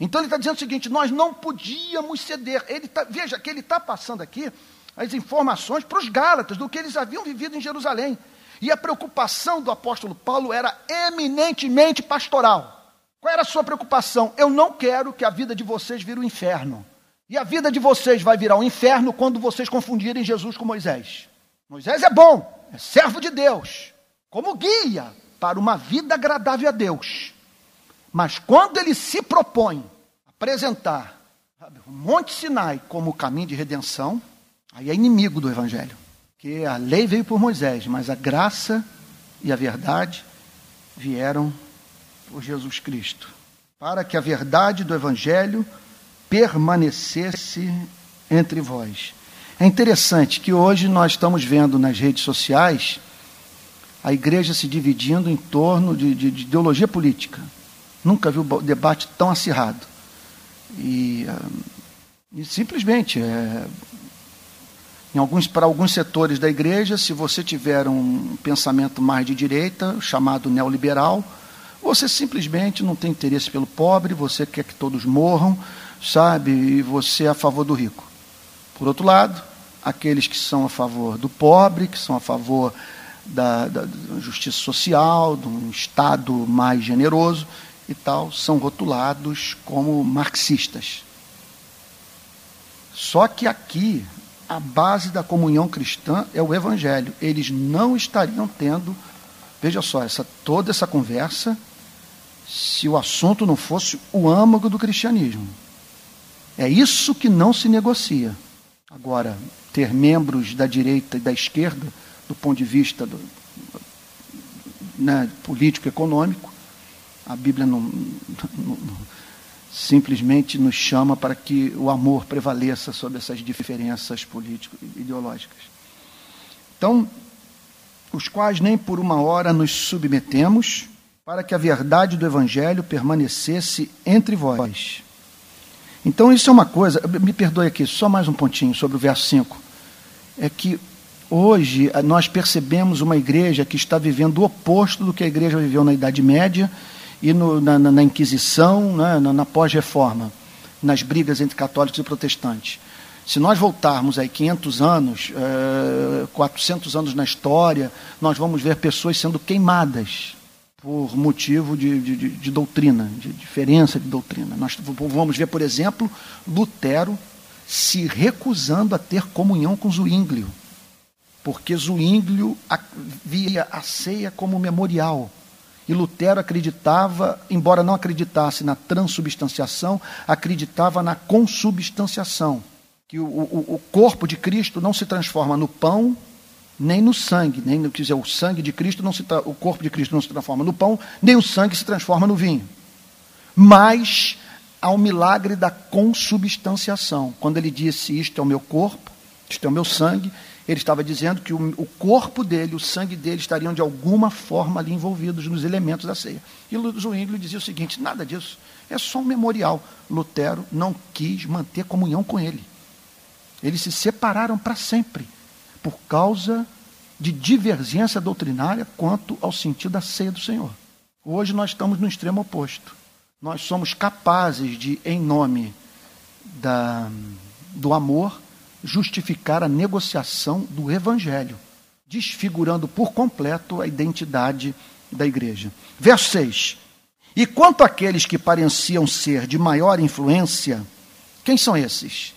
Então ele está dizendo o seguinte: nós não podíamos ceder. Ele tá, veja que ele está passando aqui as informações para os Gálatas do que eles haviam vivido em Jerusalém. E a preocupação do apóstolo Paulo era eminentemente pastoral. Qual era a sua preocupação? Eu não quero que a vida de vocês vire o um inferno. E a vida de vocês vai virar um inferno quando vocês confundirem Jesus com Moisés. Moisés é bom, é servo de Deus, como guia para uma vida agradável a Deus. Mas quando ele se propõe apresentar sabe, o Monte Sinai como o caminho de redenção, aí é inimigo do Evangelho. Que a lei veio por Moisés, mas a graça e a verdade vieram por Jesus Cristo. Para que a verdade do Evangelho permanecesse entre vós. É interessante que hoje nós estamos vendo nas redes sociais a igreja se dividindo em torno de, de, de ideologia política. Nunca vi um debate tão acirrado. E, ah, e simplesmente, é, em alguns, para alguns setores da igreja, se você tiver um pensamento mais de direita, chamado neoliberal, você simplesmente não tem interesse pelo pobre, você quer que todos morram, sabe? E você é a favor do rico. Por outro lado, aqueles que são a favor do pobre, que são a favor da, da, da justiça social, de um Estado mais generoso e tal, são rotulados como marxistas. Só que aqui, a base da comunhão cristã é o Evangelho. Eles não estariam tendo, veja só, essa, toda essa conversa se o assunto não fosse o âmago do cristianismo. É isso que não se negocia. Agora, ter membros da direita e da esquerda do ponto de vista do, né, político econômico. A Bíblia não, não, simplesmente nos chama para que o amor prevaleça sobre essas diferenças político-ideológicas. Então, os quais nem por uma hora nos submetemos, para que a verdade do Evangelho permanecesse entre vós. Então, isso é uma coisa, me perdoe aqui, só mais um pontinho sobre o verso 5. É que Hoje, eh, nós percebemos uma igreja que está vivendo o oposto do que a igreja viveu na Idade Média e no, na, na, Inquisição, né, na, na pós-reforma, nas brigas entre católicos e protestantes. Se nós voltarmos aí 500 anos, é, 400 anos na história, nós vamos ver pessoas sendo queimadas por motivo de, de, de, doutrina, de diferença de doutrina. Nós vamos ver, por exemplo, Lutero se recusando a ter comunhão com Zwinglio porque Zwinglio via a ceia como memorial. E Lutero acreditava, embora não acreditasse na transubstanciação, acreditava na consubstanciação. Que o, o, o corpo de Cristo não se transforma no pão, nem no sangue. Nem, quer dizer, o sangue de Cristo não se o corpo de Cristo não se transforma no pão, nem o sangue se transforma no vinho. Mas há o milagre da consubstanciação. Quando ele disse: Isto é o meu corpo, isto é o meu sangue, ele estava dizendo que o, o, corpo dele, o sangue dele estariam de alguma forma ali envolvidos nos elementos da ceia. E Zwingli dizia o seguinte: nada disso, é só um memorial. Lutero não quis manter comunhão com ele. Eles se separaram para sempre, por causa de divergência doutrinária quanto ao sentido da ceia do Senhor. Hoje nós estamos no extremo oposto. Nós somos capazes de, em nome da, do amor, justificar a negociação do evangelho, desfigurando por completo a identidade da igreja. Verso 6. E quanto àqueles que pareciam ser de maior influência, quem são esses?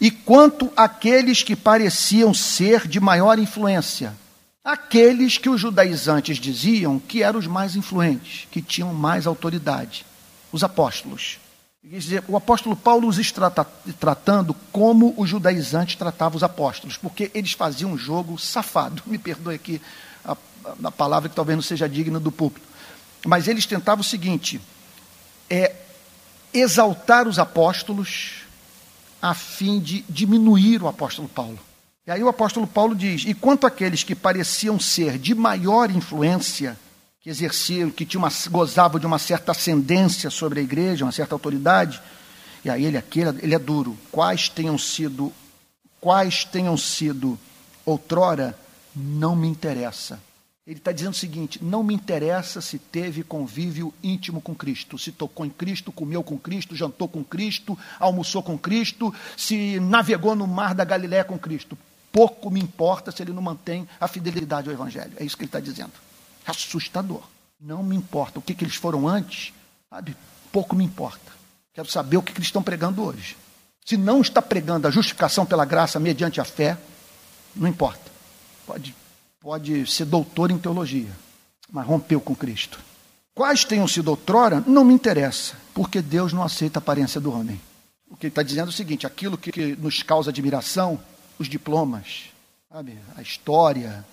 E quanto àqueles que pareciam ser de maior influência? Aqueles que os judaizantes diziam que eram os mais influentes, que tinham mais autoridade, os apóstolos. Dizer, o apóstolo Paulo os está tratando como os judaizantes tratavam os apóstolos, porque eles faziam um jogo safado. Me perdoe aqui a, a palavra que talvez não seja digna do púlpito. Mas eles tentavam o seguinte: é exaltar os apóstolos a fim de diminuir o apóstolo Paulo. E aí o apóstolo Paulo diz: E quanto àqueles que pareciam ser de maior influência, que exerciam, que tinha uma, gozavam de uma certa ascendência sobre a igreja, uma certa autoridade. E aí ele aqui, ele é duro. Quais tenham sido, quais tenham sido outrora, não me interessa. Ele está dizendo o seguinte: não me interessa se teve convívio íntimo com Cristo, se tocou em Cristo, comeu com Cristo, jantou com Cristo, almoçou com Cristo, se navegou no mar da Galiléia com Cristo. Pouco me importa se ele não mantém a fidelidade ao Evangelho. É isso que ele está dizendo assustador. Não me importa o que, que eles foram antes, sabe? Pouco me importa. Quero saber o que, que eles estão pregando hoje. Se não está pregando a justificação pela graça mediante a fé, não importa. Pode, pode ser doutor em teologia, mas rompeu com Cristo. Quais tenham sido outrora, não me interessa, porque Deus não aceita a aparência do homem. O que ele está dizendo é o seguinte: aquilo que nos causa admiração, os diplomas, sabe? a história,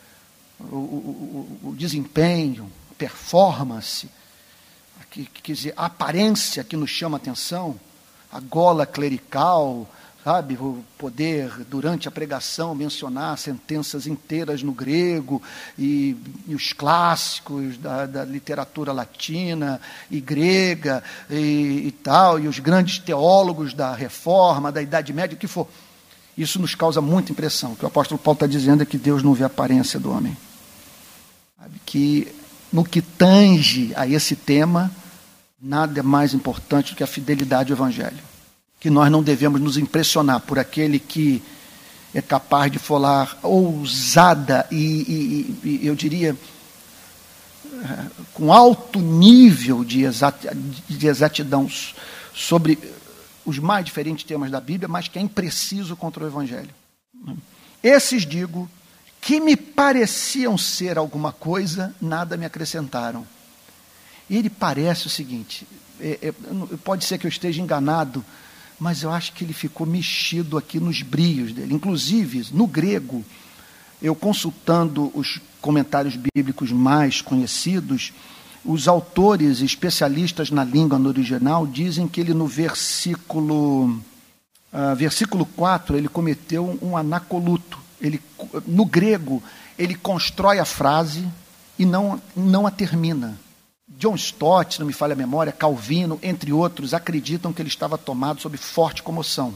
o, o, o desempenho, a performance, que, quer dizer, a aparência que nos chama a atenção, a gola clerical, sabe, o poder durante a pregação mencionar sentenças inteiras no grego e, e os clássicos da, da, literatura latina e grega e, e, tal, e os grandes teólogos da reforma, da Idade Média, o que for. Isso nos causa muita impressão. O que o apóstolo Paulo está dizendo é que Deus não vê a aparência do homem. Sabe, que no que tange a esse tema, nada é mais importante do que a fidelidade ao Evangelho que nós não devemos nos impressionar por aquele que é capaz de falar ousada e, e, e eu diria, com alto nível de, exat, de exatidão sobre os mais diferentes temas da Bíblia, mas que é impreciso contra o Evangelho. Esses, digo, que me pareciam ser alguma coisa, nada me acrescentaram. Ele parece o seguinte: é, é, pode ser que eu esteja enganado, mas eu acho que ele ficou mexido aqui nos brios dele. Inclusive, no grego, eu consultando os comentários bíblicos mais conhecidos, os autores especialistas na língua no original dizem que ele no versículo uh, versículo 4, ele cometeu um anacoluto. Ele, no grego, ele constrói a frase e não, não a termina. John Stott, não me falha a memória, Calvino, entre outros, acreditam que ele estava tomado sob forte comoção.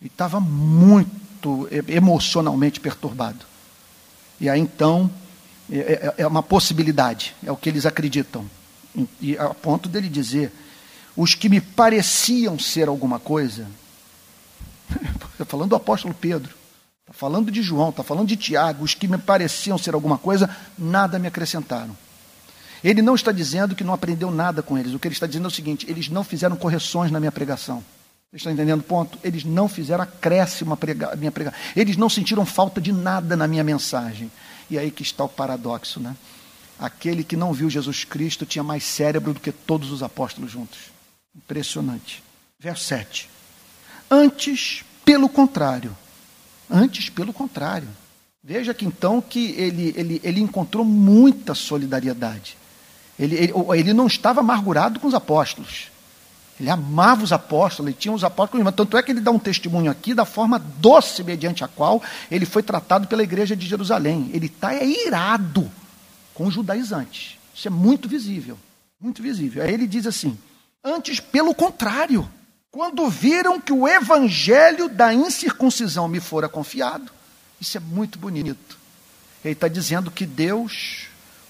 Ele estava muito emocionalmente perturbado. E aí então, é, é, é uma possibilidade, é o que eles acreditam. E a ponto dele dizer: os que me pareciam ser alguma coisa, falando do apóstolo Pedro, está falando de João, está falando de Tiago, os que me pareciam ser alguma coisa, nada me acrescentaram. Ele não está dizendo que não aprendeu nada com eles. O que ele está dizendo é o seguinte: eles não fizeram correções na minha pregação. Vocês estão entendendo o ponto? Eles não fizeram acréscimo à prega, minha pregação. Eles não sentiram falta de nada na minha mensagem. E aí que está o paradoxo, né? Aquele que não viu Jesus Cristo tinha mais cérebro do que todos os apóstolos juntos. Impressionante. Verso 7. Antes, pelo contrário. Antes, pelo contrário. Veja que então que ele, ele, ele encontrou muita solidariedade. Ele, ele, ele não estava amargurado com os apóstolos. Ele amava os apóstolos, ele tinha os apóstolos como Tanto é que ele dá um testemunho aqui da forma doce mediante a qual ele foi tratado pela igreja de Jerusalém. Ele está é irado com os judaizantes. Isso é muito visível. Muito visível. Aí ele diz assim: Antes, pelo contrário, quando viram que o evangelho da incircuncisão me fora confiado, isso é muito bonito. Ele está dizendo que Deus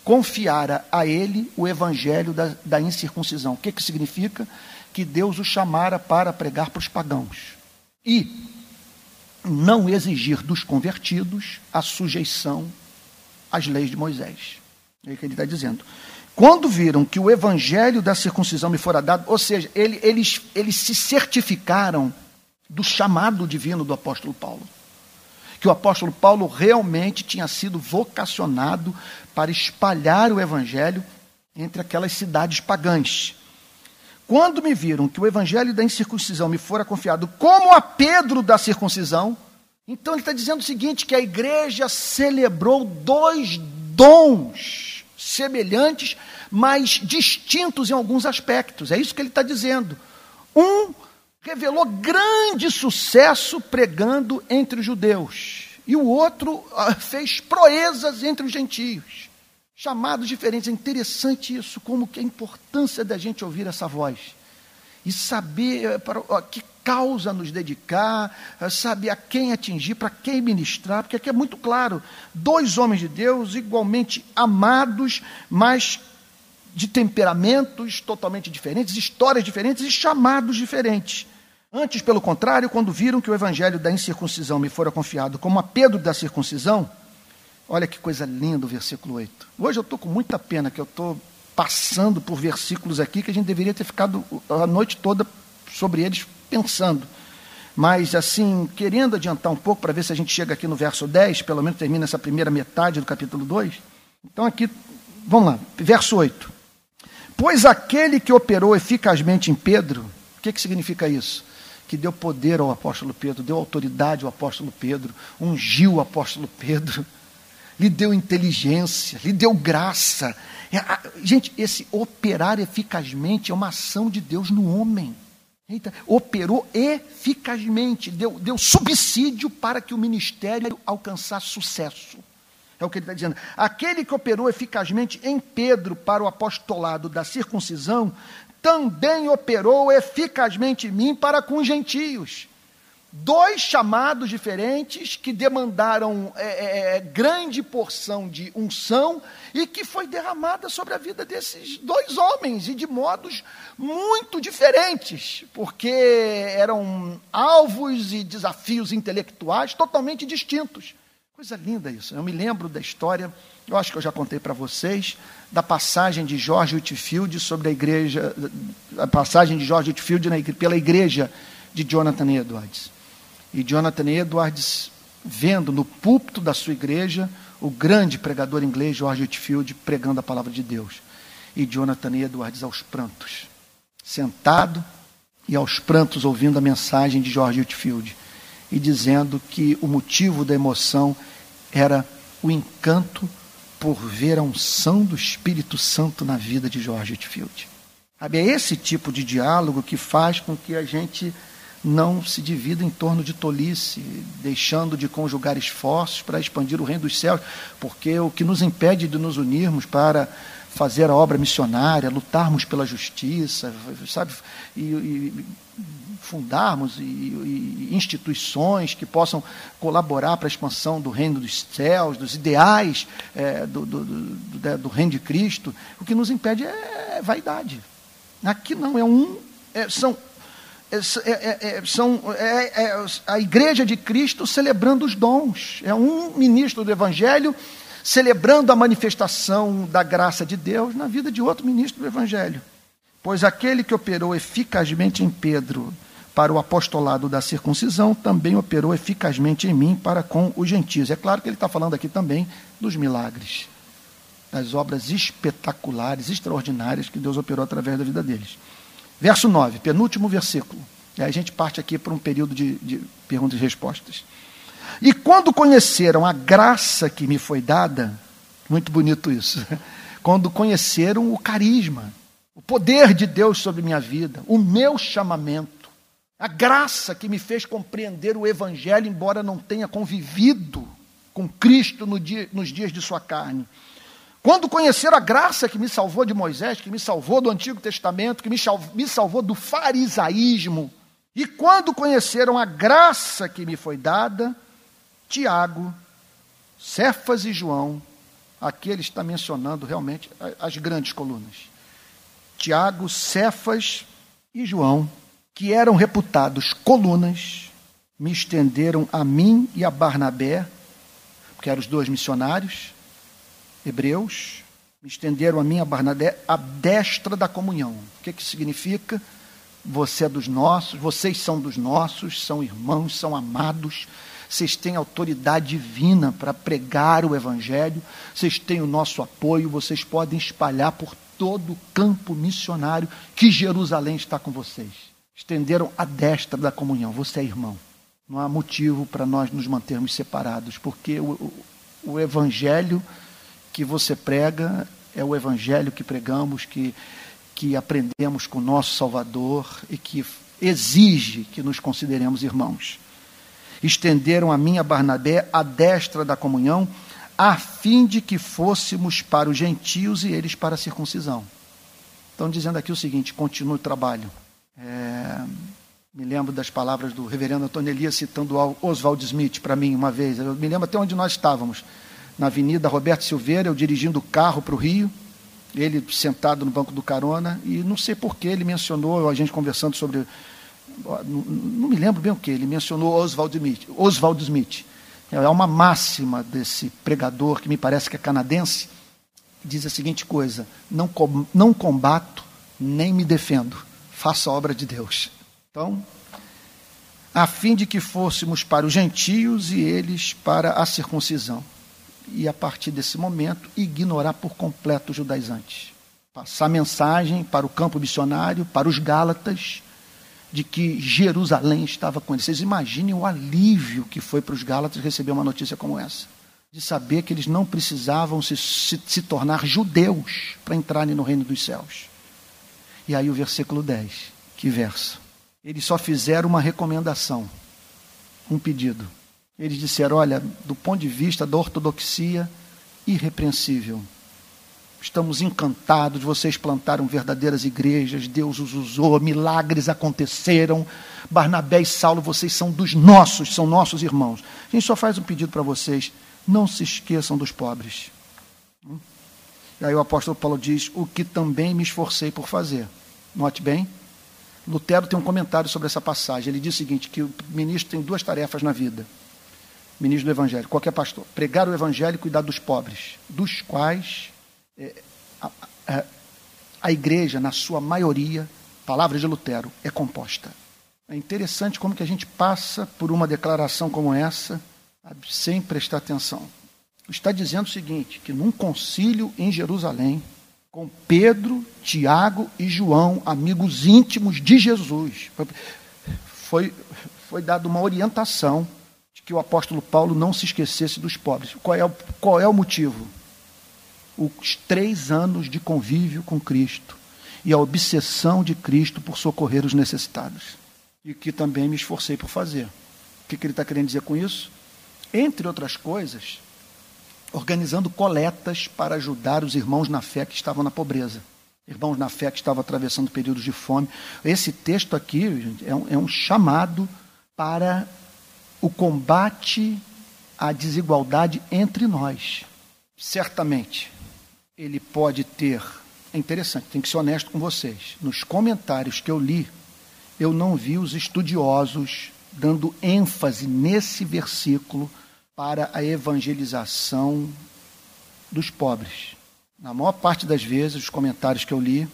confiara a ele o evangelho da, da incircuncisão. O que, que significa? Que Deus o chamara para pregar para os pagãos. E não exigir dos convertidos a sujeição às leis de Moisés. É o que ele está dizendo. Quando viram que o evangelho da circuncisão me fora dado, ou seja, ele, eles, eles se certificaram do chamado divino do apóstolo Paulo que o apóstolo Paulo realmente tinha sido vocacionado para espalhar o evangelho entre aquelas cidades pagãs. Quando me viram que o evangelho da incircuncisão me fora confiado como a Pedro da circuncisão, então ele está dizendo o seguinte: que a igreja celebrou dois dons semelhantes, mas distintos em alguns aspectos. É isso que ele está dizendo. Um revelou grande sucesso pregando entre os judeus, e o outro ah, fez proezas entre os gentios. Chamados diferentes. É interessante isso, como que a importância da gente ouvir essa voz. E saber eh, para que causa nos dedicar, eh, saber a quem atingir, para quem ministrar, porque aqui é muito claro: dois homens de Deus igualmente amados, mas de temperamentos totalmente diferentes, histórias diferentes e chamados diferentes. Antes, pelo contrário, quando viram que o evangelho da incircuncisão me fora confiado como a Pedro da circuncisão, olha que coisa linda o versículo 8. Hoje eu estou com muita pena que eu estou passando por versículos aqui que a gente deveria ter ficado a noite toda sobre eles pensando. Mas, assim, querendo adiantar um pouco para ver se a gente chega aqui no verso 10, pelo menos termina essa primeira metade do capítulo 2. Então, aqui, vamos lá, verso 8. Pois aquele que operou eficazmente em Pedro, o que, que significa isso? Que deu poder ao apóstolo Pedro, deu autoridade ao apóstolo Pedro, ungiu o apóstolo Pedro, lhe deu inteligência, lhe deu graça. É, gente, esse operar eficazmente é uma ação de Deus no homem. Eita, operou eficazmente, deu, deu subsídio para que o ministério alcançasse sucesso. É o que ele está dizendo. Aquele que operou eficazmente em Pedro para o apostolado da circuncisão, também operou eficazmente em mim para com os gentios. Dois chamados diferentes que demandaram é, é, é, grande porção de unção e que foi derramada sobre a vida desses dois homens e de modos muito diferentes, porque eram alvos e desafios intelectuais totalmente distintos. Coisa linda isso. Eu me lembro da história, eu acho que eu já contei para vocês, da passagem de George Whitfield sobre a igreja, a passagem de George Whitfield na, pela igreja de Jonathan Edwards. E Jonathan Edwards, vendo no púlpito da sua igreja o grande pregador inglês George Whitfield pregando a palavra de Deus. E Jonathan Edwards aos prantos, sentado e aos prantos ouvindo a mensagem de George Whitfield e dizendo que o motivo da emoção era o encanto por ver a unção do Espírito Santo na vida de George Whitfield. É esse tipo de diálogo que faz com que a gente não se divida em torno de tolice, deixando de conjugar esforços para expandir o reino dos céus, porque o que nos impede de nos unirmos para fazer a obra missionária, lutarmos pela justiça, sabe, e, e fundarmos e, e instituições que possam colaborar para a expansão do reino dos céus, dos ideais é, do, do, do, do, reino de Cristo, o que nos impede é vaidade. Aqui não, é um. É, são é, é, é, são é, é, a igreja de Cristo celebrando os dons. É um ministro do Evangelho celebrando a manifestação da graça de Deus na vida de outro ministro do Evangelho. Pois aquele que operou eficazmente em Pedro para o apostolado da circuncisão, também operou eficazmente em mim para com os gentios. É claro que ele está falando aqui também dos milagres, das obras espetaculares, extraordinárias que Deus operou através da vida deles. Verso 9, penúltimo versículo. E aí a gente parte aqui para um período de, de perguntas e respostas. E quando conheceram a graça que me foi dada, muito bonito isso, quando conheceram o carisma, o poder de Deus sobre minha vida, o meu chamamento, a graça que me fez compreender o Evangelho, embora não tenha convivido com Cristo no dia, nos dias de sua carne. Quando conheceram a graça que me salvou de Moisés, que me salvou do Antigo Testamento, que me, me salvou do farisaísmo, e quando conheceram a graça que me foi dada, Tiago, Cefas e João, aqui ele está mencionando realmente as grandes colunas. Tiago, Cefas e João que eram reputados colunas, me estenderam a mim e a Barnabé, que eram os dois missionários hebreus, me estenderam a mim e a Barnabé a destra da comunhão. O que, que significa? Você é dos nossos, vocês são dos nossos, são irmãos, são amados, vocês têm autoridade divina para pregar o Evangelho, vocês têm o nosso apoio, vocês podem espalhar por todo o campo missionário que Jerusalém está com vocês estenderam a destra da comunhão. Você é irmão. Não há motivo para nós nos mantermos separados, porque o, o, o evangelho que você prega é o evangelho que pregamos, que, que aprendemos com o nosso Salvador e que exige que nos consideremos irmãos. Estenderam a minha Barnabé a destra da comunhão, a fim de que fôssemos para os gentios e eles para a circuncisão. Estão dizendo aqui o seguinte: continue o trabalho. É, me lembro das palavras do reverendo Antônio Elias citando Oswald Smith para mim uma vez. Eu me lembro até onde nós estávamos, na Avenida Roberto Silveira, eu dirigindo o carro para o Rio, ele sentado no banco do carona, e não sei por que ele mencionou, a gente conversando sobre. Não, me lembro bem o que, ele mencionou Oswald Smith. Oswald Smith. É uma máxima desse pregador que me parece que é canadense, diz a seguinte coisa: não, não combato nem me defendo faça a obra de Deus. Então, a fim de que fôssemos para os gentios e eles para a circuncisão. E a partir desse momento, ignorar por completo os judaizantes. Passar mensagem para o campo missionário, para os Gálatas, de que Jerusalém estava com eles. Vocês imaginem o alívio que foi para os Gálatas receber uma notícia como essa. De saber que eles não precisavam se, se, se tornar judeus para entrarem no reino dos céus. E aí o versículo 10, que verso. Eles só fizeram uma recomendação, um pedido. Eles disseram: olha, do ponto de vista da ortodoxia, irrepreensível. Estamos encantados, vocês plantaram verdadeiras igrejas, Deus os usou, milagres aconteceram. Barnabé e Saulo, vocês são dos nossos, são nossos irmãos. A gente só faz um pedido para vocês: não se esqueçam dos pobres. E aí o apóstolo Paulo diz: o que também me esforcei por fazer. Note bem, Lutero tem um comentário sobre essa passagem. Ele diz o seguinte: que o ministro tem duas tarefas na vida. Ministro do Evangelho, qualquer pastor, pregar o Evangelho e cuidar dos pobres, dos quais a, a, a igreja, na sua maioria, palavra de Lutero, é composta. É interessante como que a gente passa por uma declaração como essa sem prestar atenção. Está dizendo o seguinte, que num concílio em Jerusalém, com Pedro, Tiago e João, amigos íntimos de Jesus, foi, foi dada uma orientação de que o apóstolo Paulo não se esquecesse dos pobres. Qual é qual é o motivo? Os três anos de convívio com Cristo e a obsessão de Cristo por socorrer os necessitados. E que também me esforcei por fazer. O que, que ele está querendo dizer com isso? Entre outras coisas, organizando coletas para ajudar os irmãos na fé que estavam na pobreza. Irmãos na fé que estavam atravessando períodos de fome. Esse texto aqui é, um, é um chamado para o combate à desigualdade entre nós. Certamente, ele pode ter. É interessante, tem que ser honesto com vocês. Nos comentários que eu li, eu não vi os estudiosos dando ênfase nesse versículo para a evangelização dos pobres. Na maior parte das vezes, os comentários que eu li,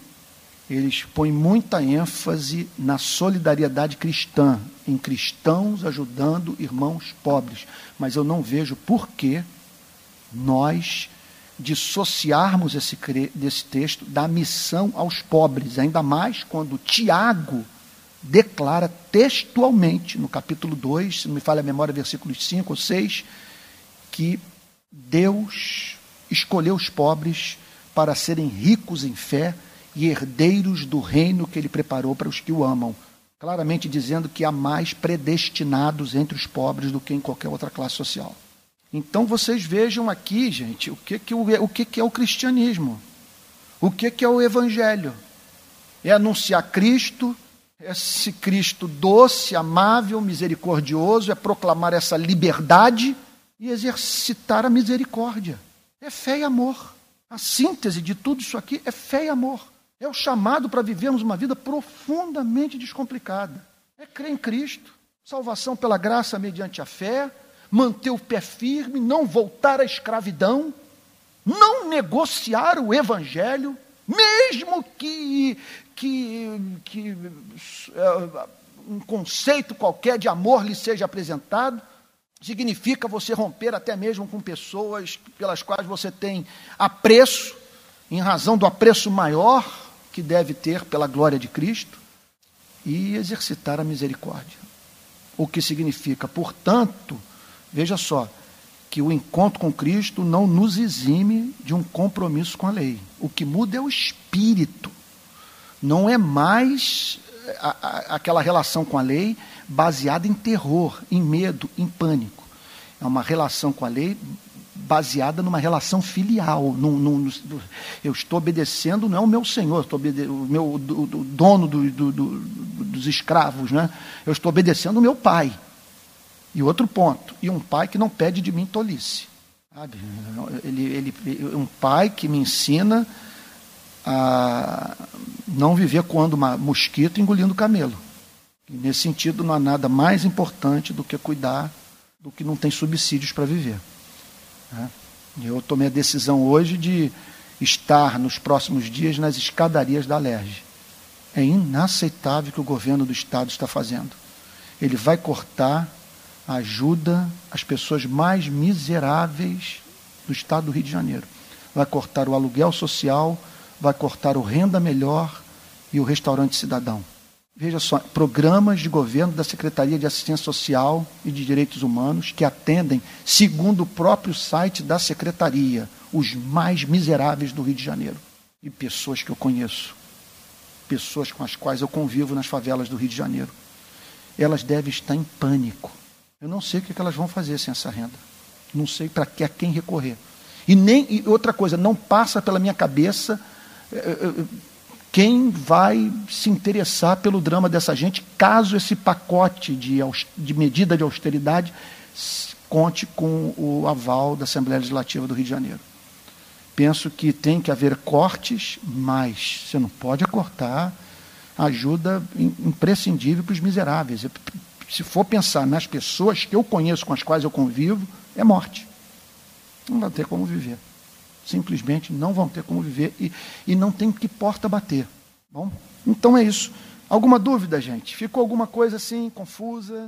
eles põem muita ênfase na solidariedade cristã, em cristãos ajudando irmãos pobres. Mas eu não vejo por que nós dissociarmos esse, desse texto da missão aos pobres, ainda mais quando Tiago declara textualmente, no capítulo 2, se não me falha a memória, versículos 5 ou 6, que Deus escolheu os pobres para serem ricos em fé e herdeiros do reino que ele preparou para os que o amam. Claramente dizendo que há mais predestinados entre os pobres do que em qualquer outra classe social. Então vocês vejam aqui, gente, o que, que, o, o que, que é o cristianismo. O que, que é o evangelho? É anunciar Cristo, esse Cristo doce, amável, misericordioso, é proclamar essa liberdade e exercitar a misericórdia. É fé e amor. A síntese de tudo isso aqui é fé e amor. É o chamado para vivermos uma vida profundamente descomplicada. É crer em Cristo, salvação pela graça mediante a fé, manter o pé firme, não voltar à escravidão, não negociar o evangelho, mesmo que que, que uh, um conceito qualquer de amor lhe seja apresentado, significa você romper até mesmo com pessoas pelas quais você tem apreço, em razão do apreço maior que deve ter pela glória de Cristo, e exercitar a misericórdia. O que significa, portanto, veja só, que o encontro com Cristo não nos exime de um compromisso com a lei. O que muda é o espírito não é mais a, a, aquela relação com a lei baseada em terror, em medo, em pânico. É uma relação com a lei baseada numa relação filial. Num, num, eu estou obedecendo, não é o meu senhor, estou o meu do, do dono do, do, dos escravos, né? eu estou obedecendo o meu pai. E outro ponto, e um pai que não pede de mim tolice. Sabe? Ele, ele, um pai que me ensina a não viver coando uma mosquito engolindo camelo. E nesse sentido, não há nada mais importante do que cuidar do que não tem subsídios para viver. Né? Eu tomei a decisão hoje de estar nos próximos dias nas escadarias da Alerj. É inaceitável o que o governo do Estado está fazendo. Ele vai cortar ajuda às pessoas mais miseráveis do Estado do Rio de Janeiro. Vai cortar o aluguel social, vai cortar o Renda Melhor e o Restaurante Cidadão. Veja só, programas de governo da Secretaria de Assistência Social e de Direitos Humanos que atendem, segundo o próprio site da Secretaria, os mais miseráveis do Rio de Janeiro. E pessoas que eu conheço, pessoas com as quais eu convivo nas favelas do Rio de Janeiro. elas devem estar em pânico. Eu não sei o que elas vão fazer sem essa renda. Não sei para que quem recorrer. E nem e outra coisa, não passa pela minha cabeça eh, eh, eh, quem vai se interessar pelo drama dessa gente, caso esse pacote de, de medida de austeridade conte com o aval da Assembleia Legislativa do Rio de Janeiro. Penso que tem que haver cortes, mas você não pode cortar ajuda imprescindível para os miseráveis. Se for pensar nas pessoas que eu conheço, com as quais eu convivo, é morte. Não vai ter como viver. Simplesmente não vão ter como viver e, e não tem que porta bater. Bom, então é isso. Alguma dúvida, gente? Ficou alguma coisa assim confusa?